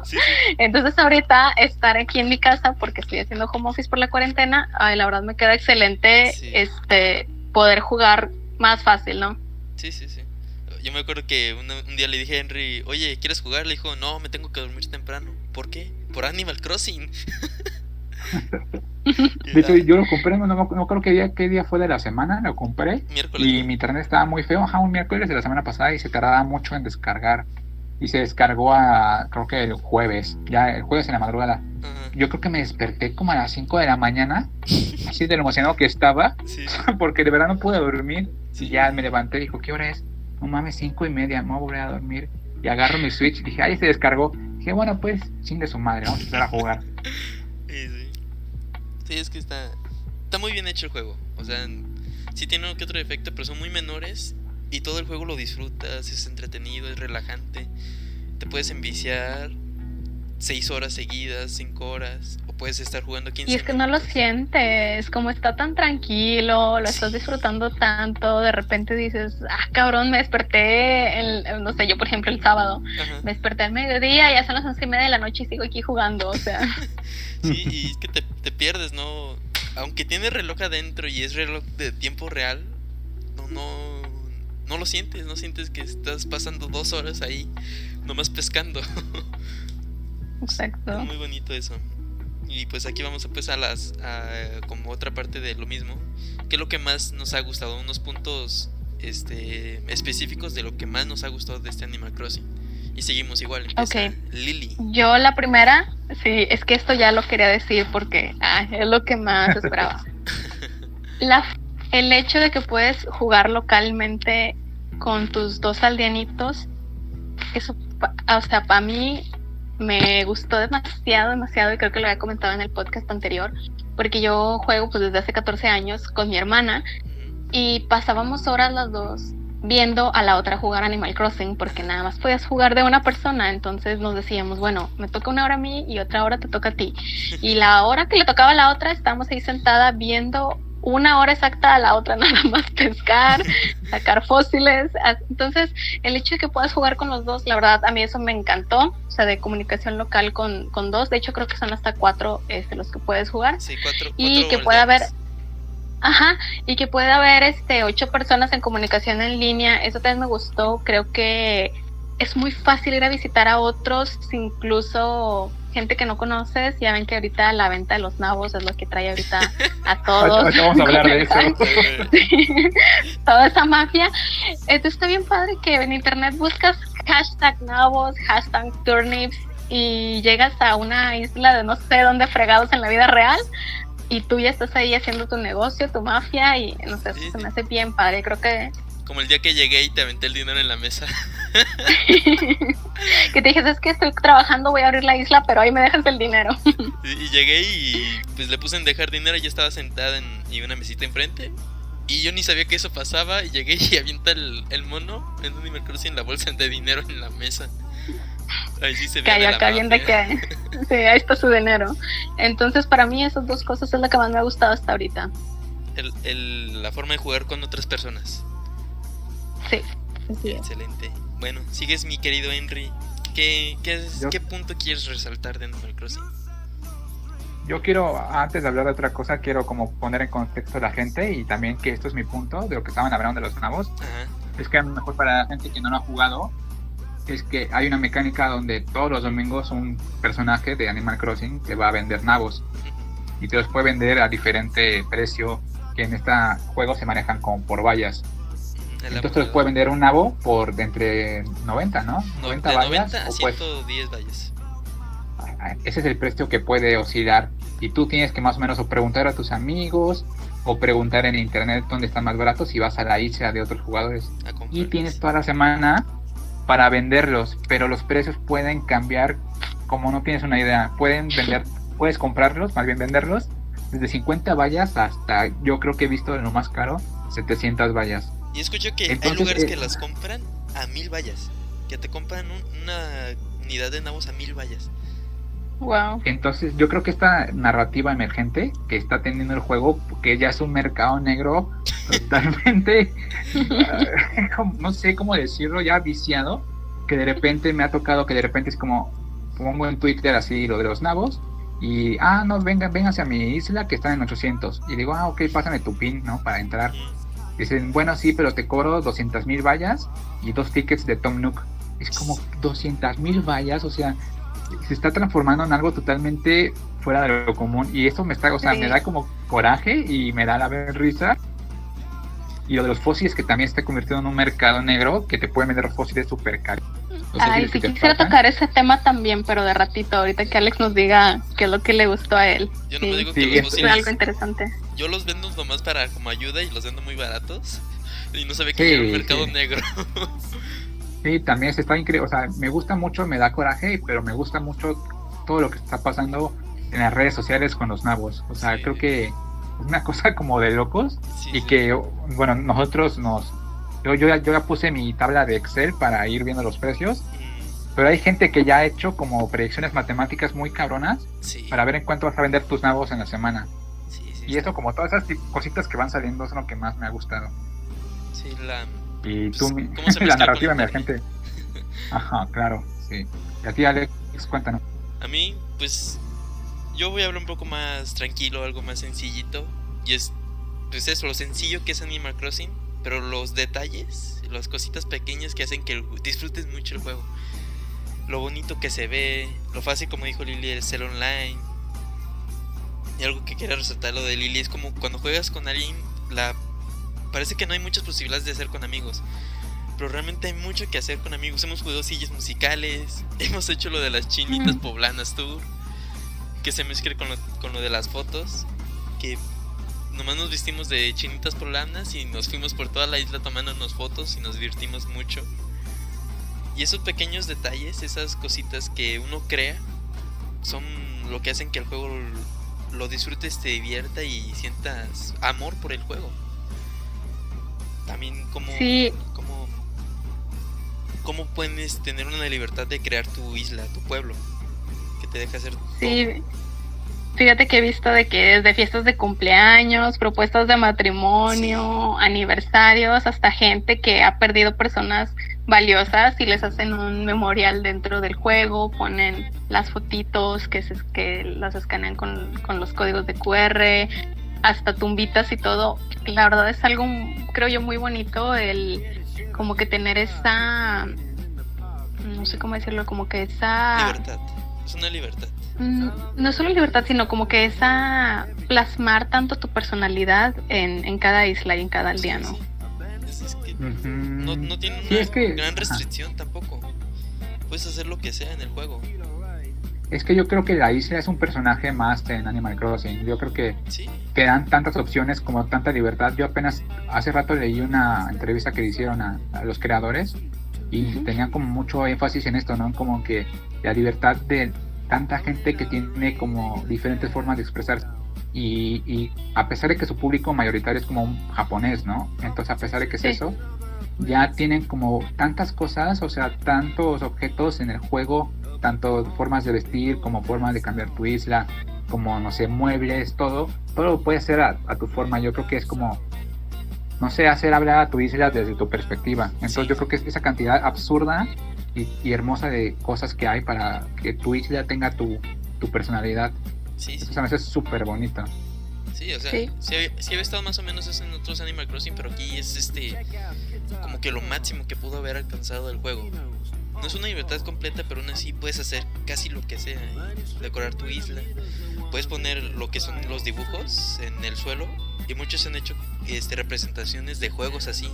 Entonces ahorita estar aquí en mi casa porque estoy haciendo home office por la cuarentena, ay, la verdad me queda excelente este poder jugar más fácil, ¿no? Sí, sí, sí. yo me acuerdo que un, día le dije a Henry, oye, ¿quieres jugar? Le dijo, no, me tengo que dormir temprano. ¿Por qué? Por Animal Crossing. de hecho, yo lo compré, no, no, creo que día, qué día fue de la semana, lo compré. Y mi internet estaba muy feo, ajá, un miércoles de la semana pasada y se tardaba mucho en descargar. Y se descargó a, creo que el jueves, ya el jueves en la madrugada. Yo creo que me desperté como a las 5 de la mañana, así de lo emocionado que estaba, porque de verdad no pude dormir. Y ya me levanté y dijo, ¿qué hora es? No mames, 5 y media, me voy a dormir. Y agarro mi Switch, dije, ahí se descargó. Dije, bueno, pues, sin de su madre, vamos a empezar a jugar. Sí, sí. Es que está, está muy bien hecho el juego. O sea, sí tiene uno que otro defecto, pero son muy menores. Y todo el juego lo disfrutas, es entretenido, es relajante. Te puedes enviciar 6 horas seguidas, 5 horas, puedes estar jugando 15 Y es que no lo sientes, como está tan tranquilo, lo estás disfrutando tanto, de repente dices, ah, cabrón, me desperté, el, no sé, yo por ejemplo el sábado, me desperté al mediodía, ya son las 11 y media de la noche y sigo aquí jugando, o sea. sí, y es que te, te pierdes, ¿no? Aunque tiene reloj adentro y es reloj de tiempo real, no, no, no lo sientes, no sientes que estás pasando dos horas ahí nomás pescando. Exacto. muy bonito eso. Y pues aquí vamos a pues a las como otra parte de lo mismo. ¿Qué es lo que más nos ha gustado? Unos puntos este específicos de lo que más nos ha gustado de este Animal Crossing. Y seguimos igual. Empieza Lily. Yo la primera, sí, es que esto ya lo quería decir porque ah, es lo que más esperaba. la, el hecho de que puedes jugar localmente con tus dos aldeanitos, eso, o sea, para mí me gustó demasiado, demasiado, y creo que lo había comentado en el podcast anterior, porque yo juego pues desde hace 14 años con mi hermana y pasábamos horas las dos viendo a la otra jugar Animal Crossing, porque nada más podías jugar de una persona, entonces nos decíamos, bueno, me toca una hora a mí y otra hora te toca a ti. Y la hora que le tocaba a la otra, estábamos ahí sentada viendo una hora exacta a la otra nada más pescar, sacar fósiles. Entonces, el hecho de que puedas jugar con los dos, la verdad, a mí eso me encantó. O sea, de comunicación local con, con dos. De hecho, creo que son hasta cuatro este, los que puedes jugar. Sí, cuatro. Y que pueda haber... Ajá, y que pueda haber este ocho personas en comunicación en línea, eso también me gustó, creo que es muy fácil ir a visitar a otros, incluso gente que no conoces, ya ven que ahorita la venta de los nabos es lo que trae ahorita a todos. vamos a hablar de eso. Toda esa mafia. Esto está bien padre que en internet buscas hashtag nabos, hashtag turnips y llegas a una isla de no sé dónde fregados en la vida real y tú ya estás ahí haciendo tu negocio, tu mafia y no sé, se me hace bien padre. Creo que como el día que llegué y te aventé el dinero en la mesa. que te dije, es que estoy trabajando, voy a abrir la isla, pero ahí me dejas el dinero. y, llegué y pues le puse en dejar dinero y ya estaba sentada en y una mesita enfrente. Y yo ni sabía que eso pasaba y llegué y avienta el, el mono en un nivel en la bolsa de dinero en la mesa. Ahí sí se bien de que sí, ahí está su dinero. Entonces, para mí, esas dos cosas es lo que más me ha gustado hasta ahorita. El, el, la forma de jugar con otras personas. Sí. Excelente. Bueno, sigues mi querido Henry. ¿Qué, qué, ¿Qué punto quieres resaltar de Animal Crossing? Yo quiero, antes de hablar de otra cosa, quiero como poner en contexto a la gente y también que esto es mi punto de lo que estaban hablando de los nabos. Es que a lo mejor para la gente que no lo ha jugado, es que hay una mecánica donde todos los domingos un personaje de Animal Crossing te va a vender nabos y te los puede vender a diferente precio que en este juego se manejan como por vallas. Entonces puede vender un nabo por de entre 90, ¿no? 90 vallas. 90 a 110 vallas. Ese es el precio que puede oscilar. Y tú tienes que más o menos o preguntar a tus amigos o preguntar en internet dónde están más baratos y vas a la isla de otros jugadores. Y tienes toda la semana para venderlos, pero los precios pueden cambiar como no tienes una idea. Pueden vender, puedes comprarlos, más bien venderlos, desde 50 vallas hasta, yo creo que he visto lo más caro, 700 vallas. Y escucho que hay lugares que eh, las compran a mil vallas. Que te compran una unidad de nabos a mil vallas. Wow. Entonces, yo creo que esta narrativa emergente que está teniendo el juego, que ya es un mercado negro totalmente, no sé cómo decirlo, ya viciado, que de repente me ha tocado que de repente es como pongo en Twitter así lo de los nabos y, ah, no, vengan, vengan hacia mi isla que están en 800. Y digo, ah, ok, pásame tu pin, ¿no? Para entrar Dicen, bueno, sí, pero te cobro 200 mil vallas y dos tickets de Tom Nook. Es como 200 mil vallas, o sea, se está transformando en algo totalmente fuera de lo común. Y eso me está, o sea, me da como coraje y me da la risa. Y lo de los fósiles que también está convirtiendo en un mercado negro que te puede vender fósiles súper caros. Ay, sí quisiera tocar ese tema también, pero de ratito, ahorita que Alex nos diga qué es lo que le gustó a él. Yo no me digo que los fósiles, algo interesante. Yo los vendo nomás para como ayuda y los vendo muy baratos. Y no sabía que era un mercado negro. sí, también se está increíble. O sea, me gusta mucho, me da coraje, pero me gusta mucho todo lo que está pasando en las redes sociales con los nabos. O sea, creo que es una cosa como de locos y que, bueno, nosotros nos yo, yo, yo ya puse mi tabla de Excel para ir viendo los precios. Pero hay gente que ya ha hecho como predicciones matemáticas muy cabronas para ver en cuánto vas a vender tus nabos en la semana. y eso, como todas esas cositas que van saliendo, es lo que más me ha gustado. Sí, la. Y tú, pues, la narrativa emergente. Ajá, claro, sí. Y a ti, Alex, cuéntanos. A mí, pues. Yo voy a hablar un poco más tranquilo, algo más sencillito. Y es. Pues eso, lo sencillo que es Animal Crossing pero los detalles, las cositas pequeñas que hacen que disfrutes mucho el juego. Lo bonito que se ve, lo fácil como dijo Lili el ser online. Y algo que quiero resaltar lo de Lili es como cuando juegas con alguien, la parece que no hay muchas posibilidades de hacer con amigos. Pero realmente hay mucho que hacer con amigos. Hemos jugado sillas musicales, hemos hecho lo de las chinitas poblanas tour, que se mezcla con lo, con lo de las fotos, que nomás nos vestimos de chinitas polanas y nos fuimos por toda la isla tomándonos fotos y nos divertimos mucho. Y esos pequeños detalles, esas cositas que uno crea, son lo que hacen que el juego lo disfrutes, te divierta y sientas amor por el juego. También como, como, cómo puedes tener una libertad de crear tu isla, tu pueblo, te deja hacer sí. Fíjate que he visto de que desde fiestas de cumpleaños, propuestas de matrimonio, aniversarios, hasta gente que ha perdido personas valiosas y les hacen un memorial dentro del juego, ponen las fotitos que, se, que las escanean con, con los códigos de QR, hasta tumbitas y todo. La verdad es algo, creo yo, muy bonito el como que tener esa, no sé cómo decirlo, como que esa... Libertad, es una libertad Mm, no solo libertad, sino como que esa plasmar tanto tu personalidad en, en cada isla y en cada aldeano. no, no, tiene una gran restricción tampoco. Puedes hacer lo que sea en el juego. Es que yo creo que la isla es un personaje más en Animal Crossing. Yo creo que, que dan tantas opciones como tanta libertad. Yo apenas hace rato leí una entrevista que le hicieron a, los creadores y tenían como mucho énfasis en esto, ¿no? Como que la libertad de, tanta gente que tiene como diferentes formas de expresarse. Y, a pesar de que su público mayoritario es como un japonés, ¿no? Entonces, a pesar de que es eso, ya tienen como tantas cosas, o sea, tantos objetos en el juego, tanto formas de vestir como formas de cambiar tu isla, como, no sé, muebles, todo, todo lo puedes hacer a, tu forma. Yo creo que es como, no sé, hacer hablar a tu isla desde tu perspectiva. Entonces, yo creo que esa cantidad absurda y, hermosa de cosas que hay para que tu isla tenga tu, tu personalidad. Sí, sí. Eso es súper bonito. Sí, o sea, sí. Sí, había estado más o menos eso en otros Animal Crossing, pero aquí es este como que lo máximo que pudo haber alcanzado el juego. No es una libertad completa, pero aún así puedes hacer casi lo que sea, decorar tu isla. Puedes poner lo que son los dibujos en el suelo y muchos han hecho este representaciones de juegos así.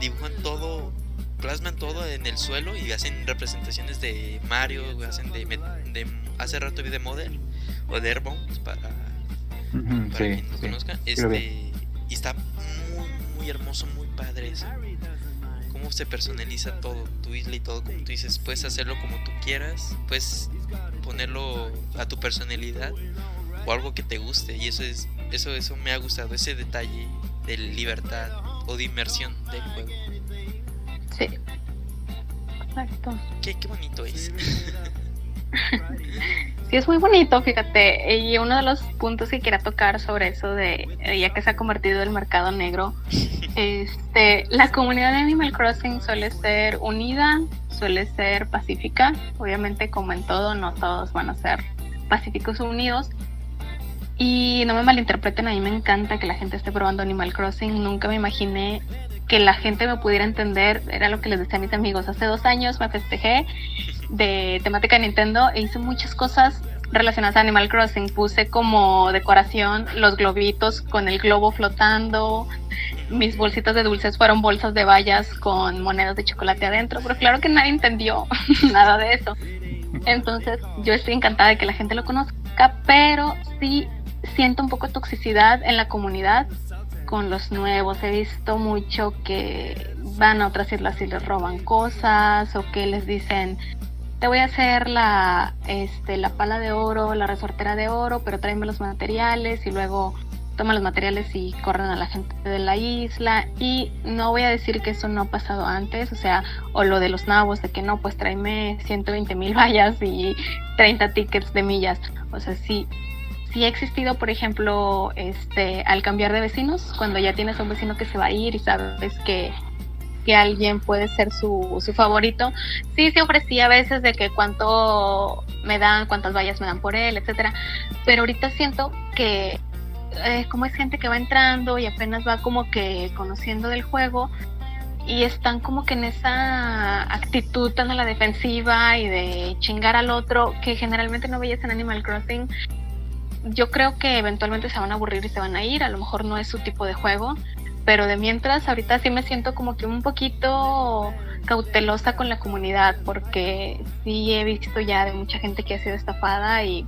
Dibujan todo plasman todo en el suelo y hacen representaciones de Mario, hacen de, de hace rato vi de Model o de Airbones para, para quien no conozca. Este, y está muy, muy hermoso, muy padre eso. Cómo se personaliza todo, tu isla y todo, como tú dices, puedes hacerlo como tú quieras, puedes ponerlo a tu personalidad o algo que te guste y eso es eso eso me ha gustado ese detalle de libertad o de inmersión del juego. Sí. Exacto. Qué, bonito es. Sí, es muy bonito, fíjate. Y uno de los puntos que quiera tocar sobre eso de eh, ya que se ha convertido el mercado negro, este, la comunidad de Animal Crossing suele ser unida, suele ser pacífica. Obviamente, como en todo, no todos van a ser pacíficos unidos. Y no me malinterpreten, a mí me encanta que la gente esté probando Animal Crossing. Nunca me imaginé que la gente me pudiera entender. Era lo que les decía a mis amigos. Hace dos años me festejé de temática Nintendo e hice muchas cosas relacionadas a Animal Crossing. Puse como decoración los globitos con el globo flotando. Mis bolsitas de dulces fueron bolsas de bayas con monedas de chocolate adentro, pero claro que nadie entendió nada de eso. Entonces yo estoy encantada de que la gente lo conozca, pero sí siento un poco de toxicidad en la comunidad con los nuevos. He visto mucho que van a otras islas y les roban cosas o que les dicen, te voy a hacer la, este, la pala de oro, la resortera de oro, pero tráeme los materiales y luego toman los materiales y corren a la gente de la isla. Y no voy a decir que eso no ha pasado antes, o sea, o lo de los nabos, de que no, pues tráeme 120 mil vallas y 30 tickets de millas. O sea, sí, sí ha existido, por ejemplo, este, al cambiar de vecinos, cuando ya tienes un vecino que se va a ir y sabes que, que alguien puede ser su, su favorito, sí se ofrecía a veces de que cuánto me dan, cuántas vallas me dan por él, etcétera. Pero ahorita siento que eh, como es gente que va entrando y apenas va como que conociendo del juego y están como que en esa actitud tan a la defensiva y de chingar al otro que generalmente no veías en Animal Crossing yo creo que eventualmente se van a aburrir y se van a ir, a lo mejor no es su tipo de juego, pero de mientras ahorita sí me siento como que un poquito cautelosa con la comunidad porque sí he visto ya de mucha gente que ha sido estafada y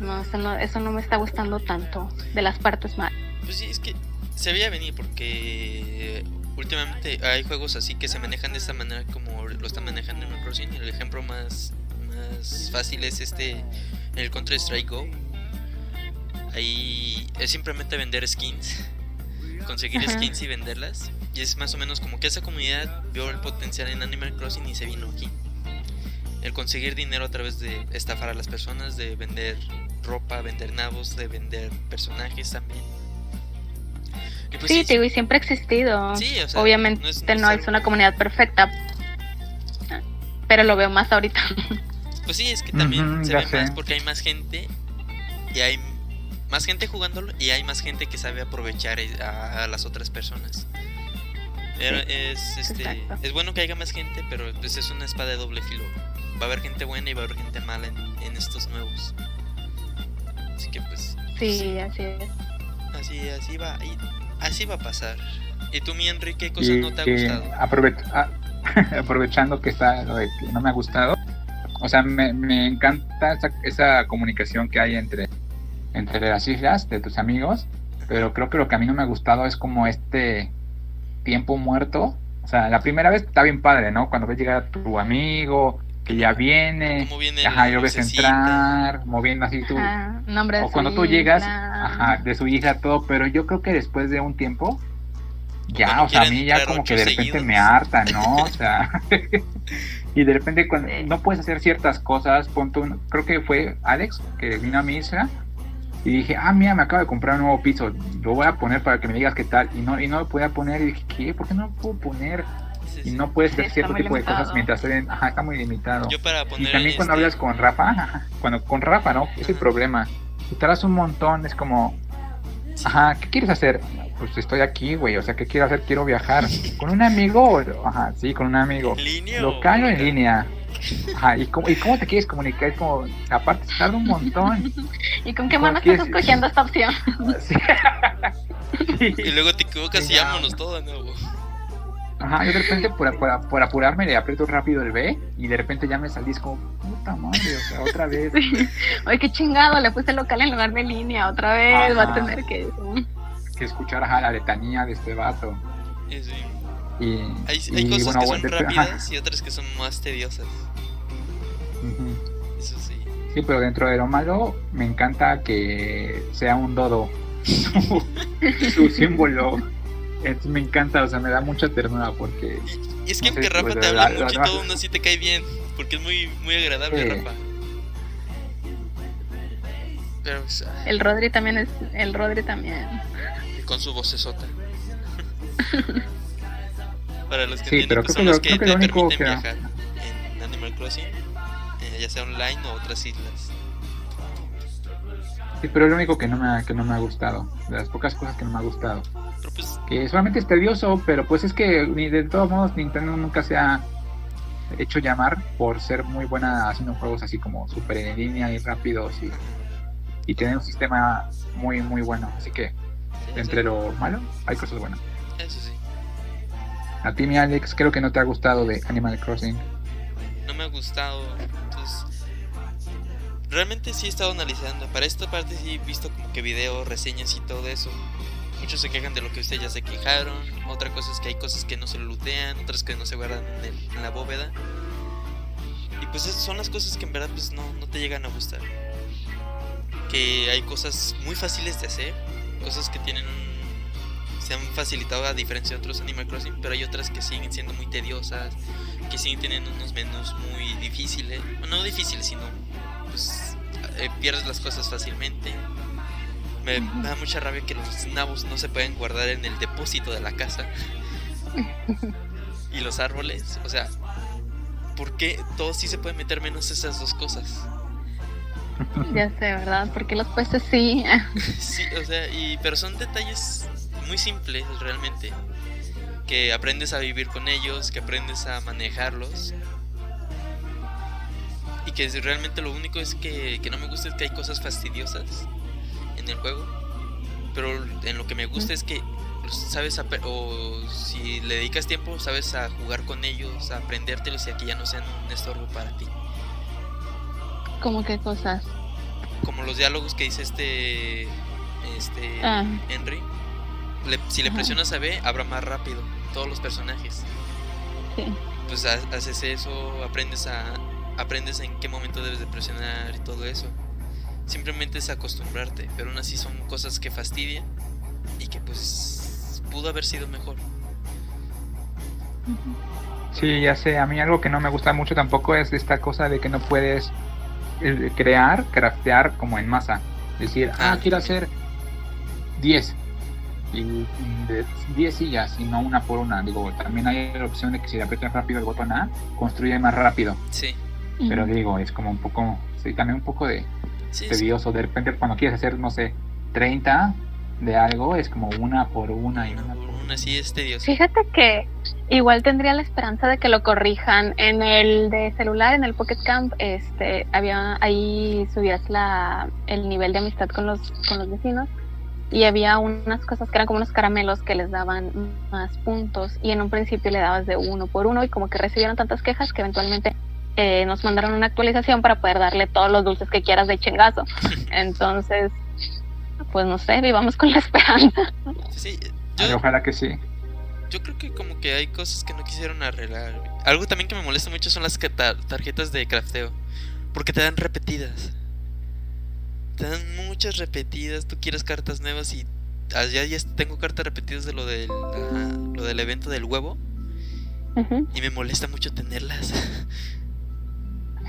no, eso no, eso no me está gustando tanto de las partes malas. Pues sí, es que se veía venir porque últimamente hay juegos así que se manejan de esta manera como lo están manejando en Crossing. El ejemplo más, más fácil es este, el Counter Strike Go Ahí es simplemente vender skins, conseguir skins y venderlas. Y es más o menos como que esa comunidad vio el potencial en Animal Crossing y se vino aquí. El conseguir dinero a través de estafar a las personas, de vender ropa, vender nabos, de vender personajes también. Pues sí, te digo, y siempre ha existido. Obviamente no, es, una comunidad perfecta, pero lo veo más ahorita. Pues sí, es que también se ve más porque hay más gente y hay más gente jugándolo y hay más gente que sabe aprovechar eh, a, las otras personas. es, este, es bueno que haya más gente, pero pues es una espada de doble filo. Va a haber gente buena y va a haber gente mala en, estos nuevos. Así que pues... Sí, así es. Así, así va, así va a pasar. ¿Y tú, mi Enrique, qué cosa no te ha gustado? Ah, aprovechando que está lo de que no me ha gustado. O sea, me, me encanta esa, esa comunicación que hay entre entre las islas de tus amigos, pero creo que lo que a mí no me ha gustado es como este tiempo muerto. O sea, la primera vez está bien padre, ¿no? Cuando ves llegar a tu amigo, que ya viene, ajá, y lo ves entrar, moviendo así tú. o cuando tú llegas, ajá, de su hija, todo, pero yo creo que después de un tiempo, ya, o sea, a mí ya como que de repente me harta, ¿no? O sea, y de repente cuando no puedes hacer ciertas cosas, punto, creo que fue Alex que vino a mi isla y dije, ah, mira, me acabo de comprar un nuevo piso, lo voy a poner para que me digas qué tal. Y no, y no lo podía poner. Y dije, ¿qué? ¿Por qué no lo puedo poner? y no puedes hacer cierto tipo de cosas mientras estén, ajá, está muy limitado. Yo para poner y también cuando este hablas con Rafa, cuando con Rafa, ¿no? Es el problema. Si tardas un montón, es como, ajá, ¿qué quieres hacer? Pues estoy aquí, güey, o sea, ¿qué quiero hacer? Quiero viajar. ¿Con un amigo? Ajá, sí, con un amigo. ¿En línea? Local o en línea. Ajá, ¿y cómo, ¿y cómo te quieres comunicar? Es como, aparte, tarda un montón. ¿Y con qué mano estás escogiendo esta opción? Y luego te equivocas y llámonos todo de nuevo. Ajá, yo de repente por, por, apurarme le aprieto rápido el B y de repente ya me salís como, puta madre, o sea, otra vez. Oye, qué chingado, le puse local en lugar de línea, otra vez va a tener que... Que escuchar ajá, la letanía de este vato. Sí. Y, hay, cosas que son rápidas y otras que son más tediosas. Eso sí. Sí, pero dentro de lo malo, me encanta que sea un dodo. su símbolo. me encanta, o sea, me da mucha ternura porque. Y, es que aunque Rafa pues, te habla mucho y todo, uno así te cae bien. Porque es muy, muy agradable, Rafa. Pero, pues, el Rodri también es. El Rodri también. Con su vocesota. Para los que sí, pero pues, son los que, te permiten viajar en Animal Crossing, eh, ya sea online o otras islas. Sí, pero es lo único que no me ha, que no me ha gustado, de las pocas cosas que no me ha gustado. Pues, que solamente es tedioso, pero pues es que ni de todos modos Nintendo nunca se ha hecho llamar por ser muy buena haciendo juegos así como súper en línea y rápidos y, y tener un sistema muy muy bueno. Así que entre lo malo hay cosas buenas. Eso sí. A ti, mi Alex, creo que no te ha gustado de Animal Crossing. No me ha gustado. Realmente sí he estado analizando. Para esta parte sí he visto como que videos, reseñas y todo eso. Muchos se quejan de lo que ustedes ya se quejaron. Otra cosa es que hay cosas que no se lootean, otras que no se guardan en, la bóveda. Y pues son las cosas que en verdad pues no, no te llegan a gustar. Que hay cosas muy fáciles de hacer, cosas que tienen un se han facilitado a diferencia de otros Animal Crossing, pero hay otras que siguen siendo muy tediosas, que siguen teniendo unos menús muy difíciles, no difíciles, sino pues eh, pierdes las cosas fácilmente. Me, da mucha rabia que los nabos no se pueden guardar en el depósito de la casa. y los árboles, o sea, ¿por qué todos sí se pueden meter menos esas dos cosas? Ya sé, ¿verdad? Porque los peces sí. sí, o sea, y, pero son detalles muy simples realmente. Que aprendes a vivir con ellos, que aprendes a manejarlos. Y que realmente lo único es que, que no me gusta es que hay cosas fastidiosas en el juego. Pero en lo que me gusta es que sabes o si le dedicas tiempo sabes a jugar con ellos, a aprendértelos y a que ya no sean un estorbo para ti. ¿Cómo qué cosas? Como los diálogos que dice este este ah. Henry si le presionas a B, abra más rápido todos los personajes. Sí. Pues haces eso, aprendes a aprendes en qué momento debes de presionar y todo eso. Simplemente es acostumbrarte, pero aún así son cosas que fastidian y que pues pudo haber sido mejor. Sí, ya sé, a mí algo que no me gusta mucho tampoco es esta cosa de que no puedes eh, crear, craftear como en masa. Decir, ah, ah quiero hacer 10 y de 10 sillas y no una por una. Digo, también hay la opción de que si le aprietas rápido el botón A, construye más rápido. Sí. Pero digo, es como un poco, sí, también un poco de tedioso. De repente, cuando quieres hacer, no sé, 30 de algo, es como una por una y una, por una. Sí, es tedioso. Fíjate que igual tendría la esperanza de que lo corrijan. En el de celular, en el Pocket Camp, este, había ahí subías la, el nivel de amistad con los, con los vecinos y había unas cosas que eran como unos caramelos que les daban más puntos y en un principio le dabas de uno por uno y como que recibieron tantas quejas que eventualmente eh, nos mandaron una actualización para poder darle todos los dulces que quieras de chingazo. Entonces, pues no sé, vivamos con la esperanza. Sí, ojalá que sí. Yo creo que como que hay cosas que no quisieron arreglar. Algo también que me molesta mucho son las tarjetas de crafteo, porque te dan repetidas te dan muchas repetidas, tú quieres cartas nuevas y allá ya tengo cartas repetidas de lo del, lo del evento del huevo. Y me molesta mucho tenerlas.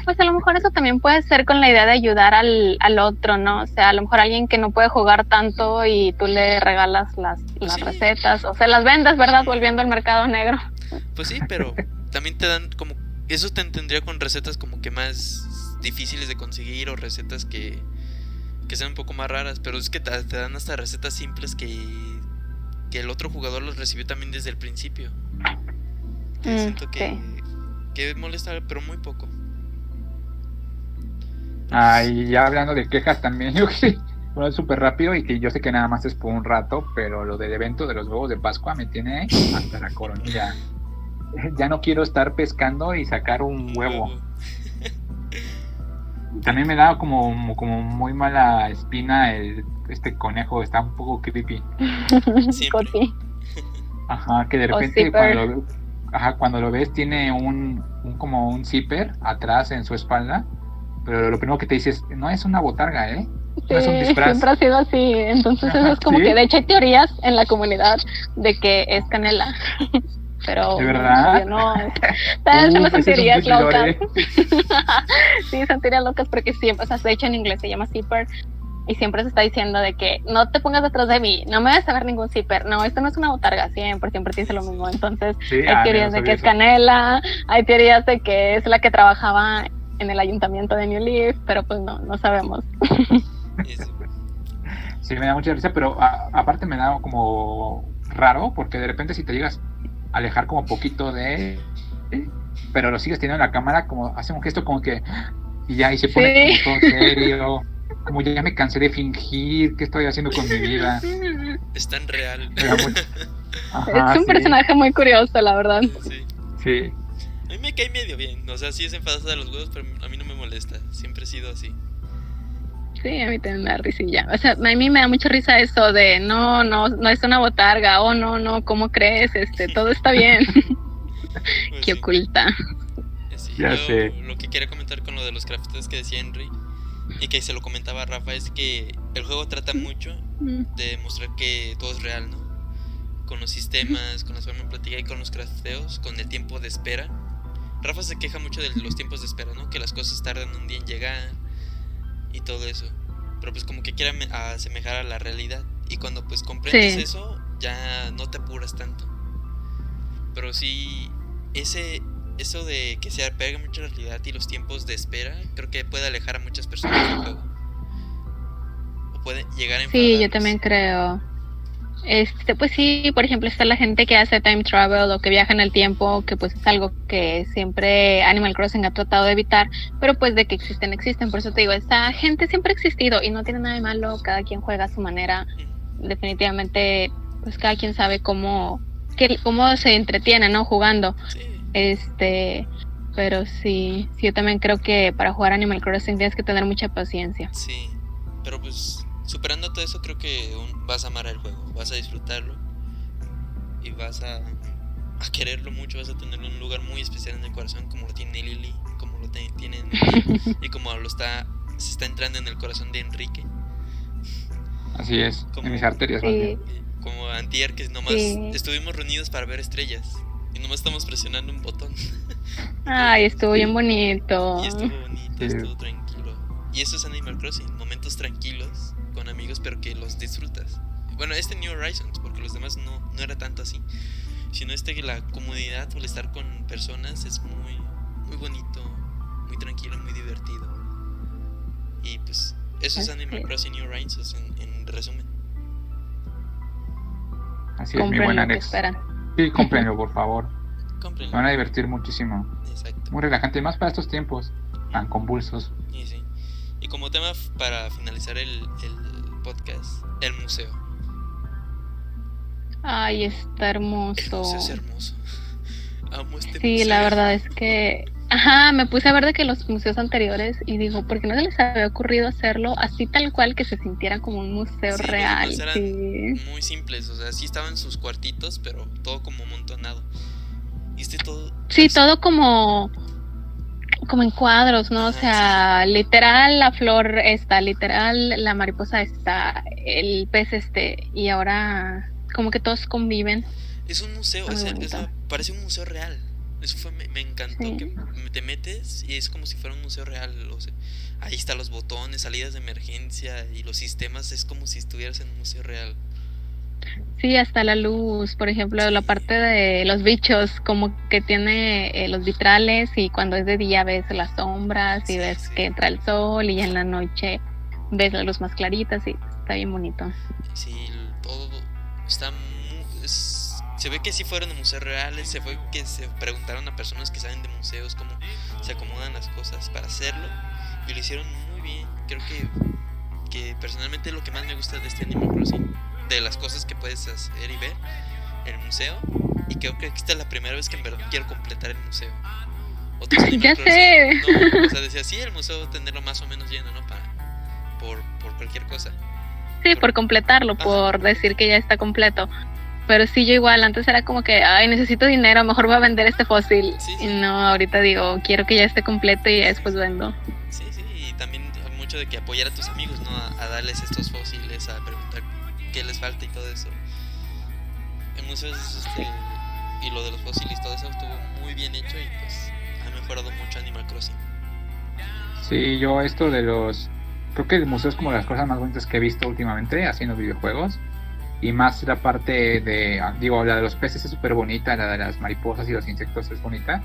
Pues a lo mejor eso también puede ser con la idea de ayudar al, al otro, ¿no? O sea, a lo mejor alguien que no puede jugar tanto y tú le regalas las, las recetas o se las vendes, ¿verdad? Volviendo al mercado negro. Pues sí, pero también te dan como... Eso te tendría con recetas como que más difíciles de conseguir o recetas que, que sean un poco más raras, pero es que te, dan hasta recetas simples que, que el otro jugador los recibió también desde el principio. Que mm, siento que, que molesta, pero muy poco. Ah, y ya hablando de quejas también, yo que bueno, es súper rápido y que yo sé que nada más es por un rato, pero lo del evento de los huevos de Pascua me tiene hasta la coronilla. Ya no quiero estar pescando y sacar un huevo. También me da como, como muy mala espina el, este conejo, está un poco creepy. Ajá, que de repente cuando lo, ajá, cuando lo ves tiene un, como un zipper atrás en su espalda, pero lo primero que te dices, no es una botarga, ¿eh? no es un disfraz. siempre ha sido así, entonces eso es como que de hecho hay teorías en la comunidad de que es canela. pero ¿De verdad? no, no son sentirías locas. ¿eh? sí, sentirías locas porque siempre, o sea, de hecho en inglés se llama zipper y siempre se está diciendo de que no te pongas detrás de mí, no me vas a ver ningún zipper, no, esto no es una botarga, siempre, siempre te dice lo mismo. Entonces, hay ah, teorías de que es Canela, hay teorías de que es la que trabajaba en el ayuntamiento de New Leaf, pero pues no, no sabemos. Sí, me da mucha risa, pero aparte me da como raro, porque de repente si te llegas alejar como poquito de pero lo sigues teniendo en la cámara, como hace un gesto como que, y ya, y se pone como todo serio, como ya me cansé de fingir, ¿qué estoy haciendo con mi vida? Es tan real. es un personaje muy curioso, la verdad. Sí. sí. A mí me cae medio bien, o sea, sí es enfadosa de los huevos, pero a mí no me molesta, siempre he sido así. Sí, a mí también me da risilla. O sea, a mí me da mucha risa eso de no, no, no es una botarga, oh no, no, ¿cómo crees? Este, todo está bien. Pues Qué oculta. ya sé. Lo que quería comentar con lo de los crafts que decía Henry y que se lo comentaba Rafa es que el juego trata mucho de mostrar que todo es real, ¿no? Con los sistemas, con la forma de platicar y con los crafteos, con el tiempo de espera. Rafa se queja mucho de los tiempos de espera, ¿no? Que las cosas tardan un día en llegar y todo eso. Pero pues como que quiera asemejar a la realidad. Y cuando pues comprendes eso, ya no te apuras tanto. Pero sí, ese eso de que se apegue mucho a la realidad y los tiempos de espera, creo que puede alejar a muchas personas del juego. O puede llegar a Sí, yo también creo. Este, pues sí, por ejemplo, está la gente que hace time travel o que viaja en el tiempo, que pues es algo que siempre Animal Crossing ha tratado de evitar, pero pues de que existen, existen. Por eso te digo, esta gente siempre ha existido y no tiene nada de malo, cada quien juega a su manera. Definitivamente, pues cada quien sabe cómo que, cómo se entretiene, ¿no? Jugando. Este, pero sí, sí, yo también creo que para jugar Animal Crossing tienes que tener mucha paciencia. Sí, pero pues superando todo eso creo que vas a amar el juego, vas a disfrutarlo y vas a, a quererlo mucho, vas a tener un lugar muy especial en el corazón como lo tiene Lily, como lo tiene y como lo está se está entrando en el corazón de Enrique. Así es, en mis arterias. Como antier que nomás estuvimos reunidos para ver estrellas. Y nomás estamos presionando un botón. Ay, estuvo bien bonito. Y estuvo bonito, estuvo tranquilo. Y eso es Animal Crossing, momentos tranquilos con amigos, pero que los disfrutas. Bueno, este New Horizons, porque los demás no, no era tanto así. Sino este que la comunidad o el estar con personas es muy, muy bonito, muy tranquilo, muy divertido. Y pues eso es Animal Crossing New Horizons en, en resumen. Así es, mi buena Alex. Sí, cómprenlo, por favor. Me van a divertir muchísimo. Exacto. Muy relajante, más para estos tiempos tan convulsos. Y, sí. y como tema para finalizar el, el podcast, el museo. Ay, está hermoso. El museo es hermoso. Amo este sí, la verdad es que Ajá, me puse a ver de que los museos anteriores y digo, ¿por qué no se les había ocurrido hacerlo así tal cual que se sintiera como un museo real? sí. muy simples, o sea, sí estaban sus cuartitos, pero todo como amontonado. Y este todo. Sí, todo como como en cuadros, ¿no? o sea, literal la flor está, literal la mariposa está, el pez este, y ahora como que todos conviven. Es un museo, o sea, parece un museo real. Eso fue, me, encantó que te metes y es como si fuera un museo real. ahí están los botones, salidas de emergencia y los sistemas, es como si estuvieras en un museo real. Sí, hasta la luz, por ejemplo, la parte de los bichos, como que tiene eh, los vitrales y cuando es de día ves las sombras y ves que entra el sol y en la noche ves la luz más clarita, sí, está bien bonito. Sí, todo está muy, se ve que sí fueron museos reales, se fue que se preguntaron a personas que saben de museos cómo se acomodan las cosas para hacerlo y lo hicieron muy bien. Creo que, que personalmente lo que más me gusta de este Animal Crossing, de las cosas que puedes hacer y ver el museo, y creo que esta es la primera vez que en verdad quiero completar el museo. ya sé. o sea, decía, sí, el museo tenerlo más o menos lleno, ¿no? Para, por, por cualquier cosa. Sí, por, completarlo, por decir que ya está completo. Pero sí, yo igual, antes era como que, ay, necesito dinero, mejor voy a vender este fósil. Y no, ahorita digo, quiero que ya esté completo y después vendo. Sí, y mucho de que apoyar a tus amigos, ¿no? A, darles estos fósiles, a preguntar qué les falta y todo eso. El museo este, y lo de los fósiles, todo eso estuvo muy bien hecho y pues ha mejorado mucho Animal Crossing. Sí, yo esto de los... Creo que el museo es como las cosas más bonitas que he visto últimamente haciendo videojuegos y más la parte de, digo, la de los peces es súper bonita, la de las mariposas y los insectos es bonita,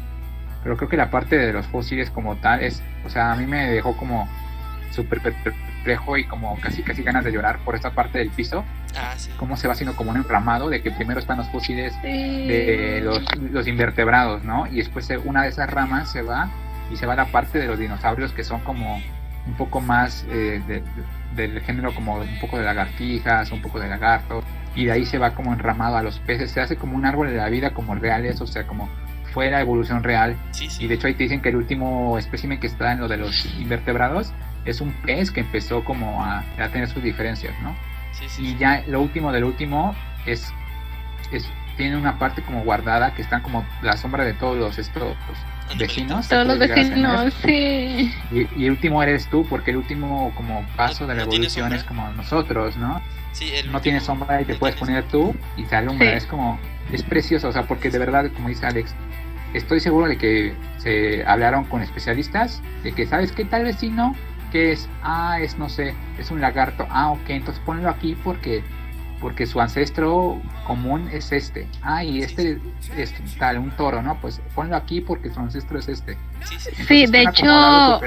pero creo que la parte de los fósiles como tal es, o sea, a mí me dejó como súper perplejo y como casi casi ganas de llorar por esta parte del piso. Ah, sí. Cómo se va haciendo como un enramado de que primero están los fósiles de los, los, invertebrados, ¿no? Y después una de esas ramas se va y se va a la parte de los dinosaurios que son como un poco más eh, del género como un poco de lagartijas, un poco de lagarto, y de ahí se va como enramado a los peces, se hace como un árbol de la vida como reales, o sea, como fue la evolución real. Y de hecho ahí te dicen que el último espécimen que está en lo de los invertebrados es un pez que empezó como a, tener sus diferencias, ¿no? y ya lo último del último es, es tiene una parte como guardada que están como la sombra de todos los estos vecinos. Todos los vecinos, sí. Y, el último eres tú, porque el último como paso de la evolución es como nosotros, ¿no? Sí, no tiene sombra y te puedes poner tú y te alumbra. Es como, es precioso, o sea, porque de verdad, como dice Alex, estoy seguro de que se hablaron con especialistas, de que, ¿sabes qué tal vecino? Que es, ah, es, no sé, es un lagarto. Ah, ok, entonces ponlo aquí porque porque su ancestro común es este. Ah, y este es tal, un toro, ¿no? Pues ponlo aquí porque su ancestro es este. sí, de hecho,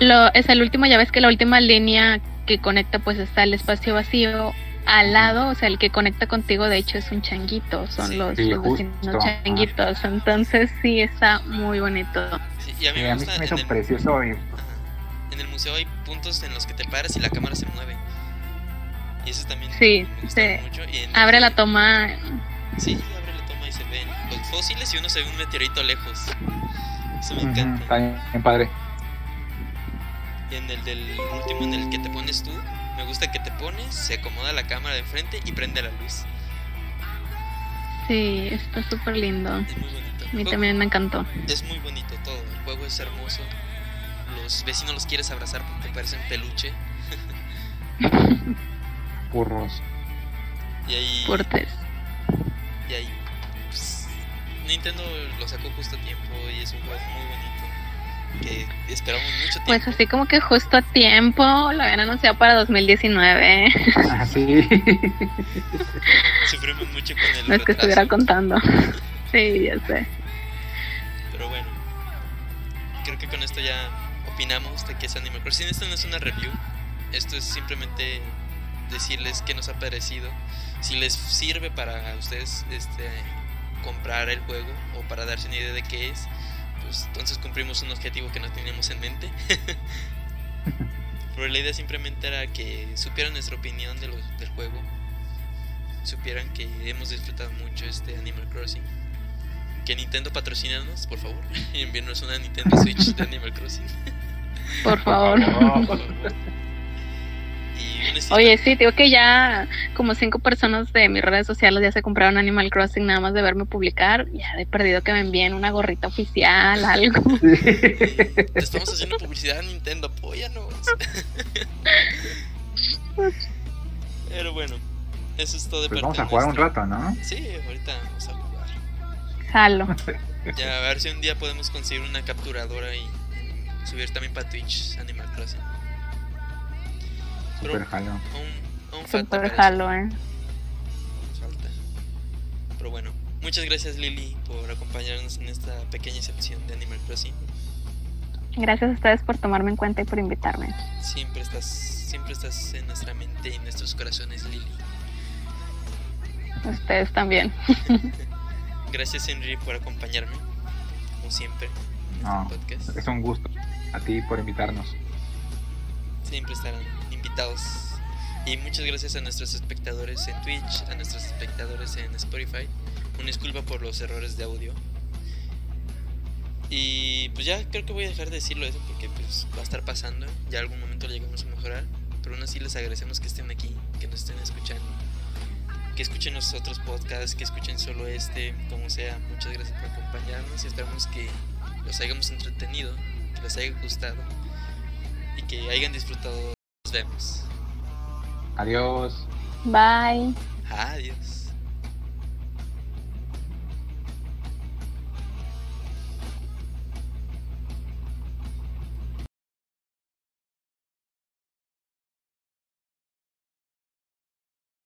lo, es el último, ya ves que la última línea que conecta pues está el espacio vacío al lado, o sea, el que conecta contigo de hecho es un changuito, son los, changuitos, entonces sí está muy bonito. y a mí, me, gusta, hizo precioso. El museo hay puntos en los que te paras y la cámara se mueve. Y eso también sí, me mucho. abre la toma. Sí, abre la toma y se ven los fósiles y uno se ve un meteorito lejos. Eso me encanta. Está bien, padre. Y en el del último, en el que te pones tú, me gusta que te pones, se acomoda la cámara de enfrente y prende la luz. Sí, está súper lindo. Es muy bonito. A mí también me encantó. Es muy bonito todo. El juego es hermoso. Los vecinos los quieres abrazar porque parecen peluche. Porros. Y ahí. Fuertes. Y ahí. Pues, Nintendo lo sacó justo a tiempo y es un juego muy bonito. Que esperamos mucho tiempo. Pues así como que justo a tiempo lo habían anunciado para 2019. Ah, sí. Sufrimos mucho con el. No es que estuviera contando. sí, ya sé. Pero bueno. Creo que con esto ya opinamos de que es Animal Crossing. Esto no es una review. Esto es simplemente decirles qué nos ha parecido. Si les sirve para ustedes este, comprar el juego o para darse una idea de qué es, pues entonces cumplimos un objetivo que no teníamos en mente. Pero la idea simplemente era que supieran nuestra opinión de los, del juego, supieran que hemos disfrutado mucho este Animal Crossing. Que Nintendo patrocinanos, por favor, y envíenos una Nintendo Switch de Animal Crossing. Por favor. Oye, sí, digo que ya como cinco personas de mis redes sociales ya se compraron Animal Crossing nada más de verme publicar. Ya he perdido que me envíen una gorrita oficial, algo. estamos haciendo publicidad a Nintendo, apóyanos. Pero bueno, eso es todo de pues Vamos a jugar un rato, ¿no? Sí, ahorita vamos a jugar. Jalo. Ya, a ver si un día podemos conseguir una capturadora y subir también para Twitch Animal Crossing. Super jalo. Super jalo, eh. Falta. Pero bueno, muchas gracias Lili por acompañarnos en esta pequeña sección de Animal Crossing. Gracias a ustedes por tomarme en cuenta y por invitarme. Siempre estás, siempre estás en nuestra mente y en nuestros corazones, Lili. Ustedes también. gracias Henry por acompañarme, como siempre. En este podcast. Es un gusto a ti por invitarnos. Siempre estarán y muchas gracias a nuestros espectadores en Twitch, a nuestros espectadores en Spotify. Una disculpa por los errores de audio. Y pues ya creo que voy a dejar de decirlo eso porque pues va a estar pasando. Ya algún momento lo llegamos a mejorar. Pero aún así les agradecemos que estén aquí, que nos estén escuchando. Que escuchen los otros podcasts, que escuchen solo este, como sea. Muchas gracias por acompañarnos y esperamos que los hayamos entretenido, que les haya gustado y que hayan disfrutado vemos. Adiós. Bye. Adiós.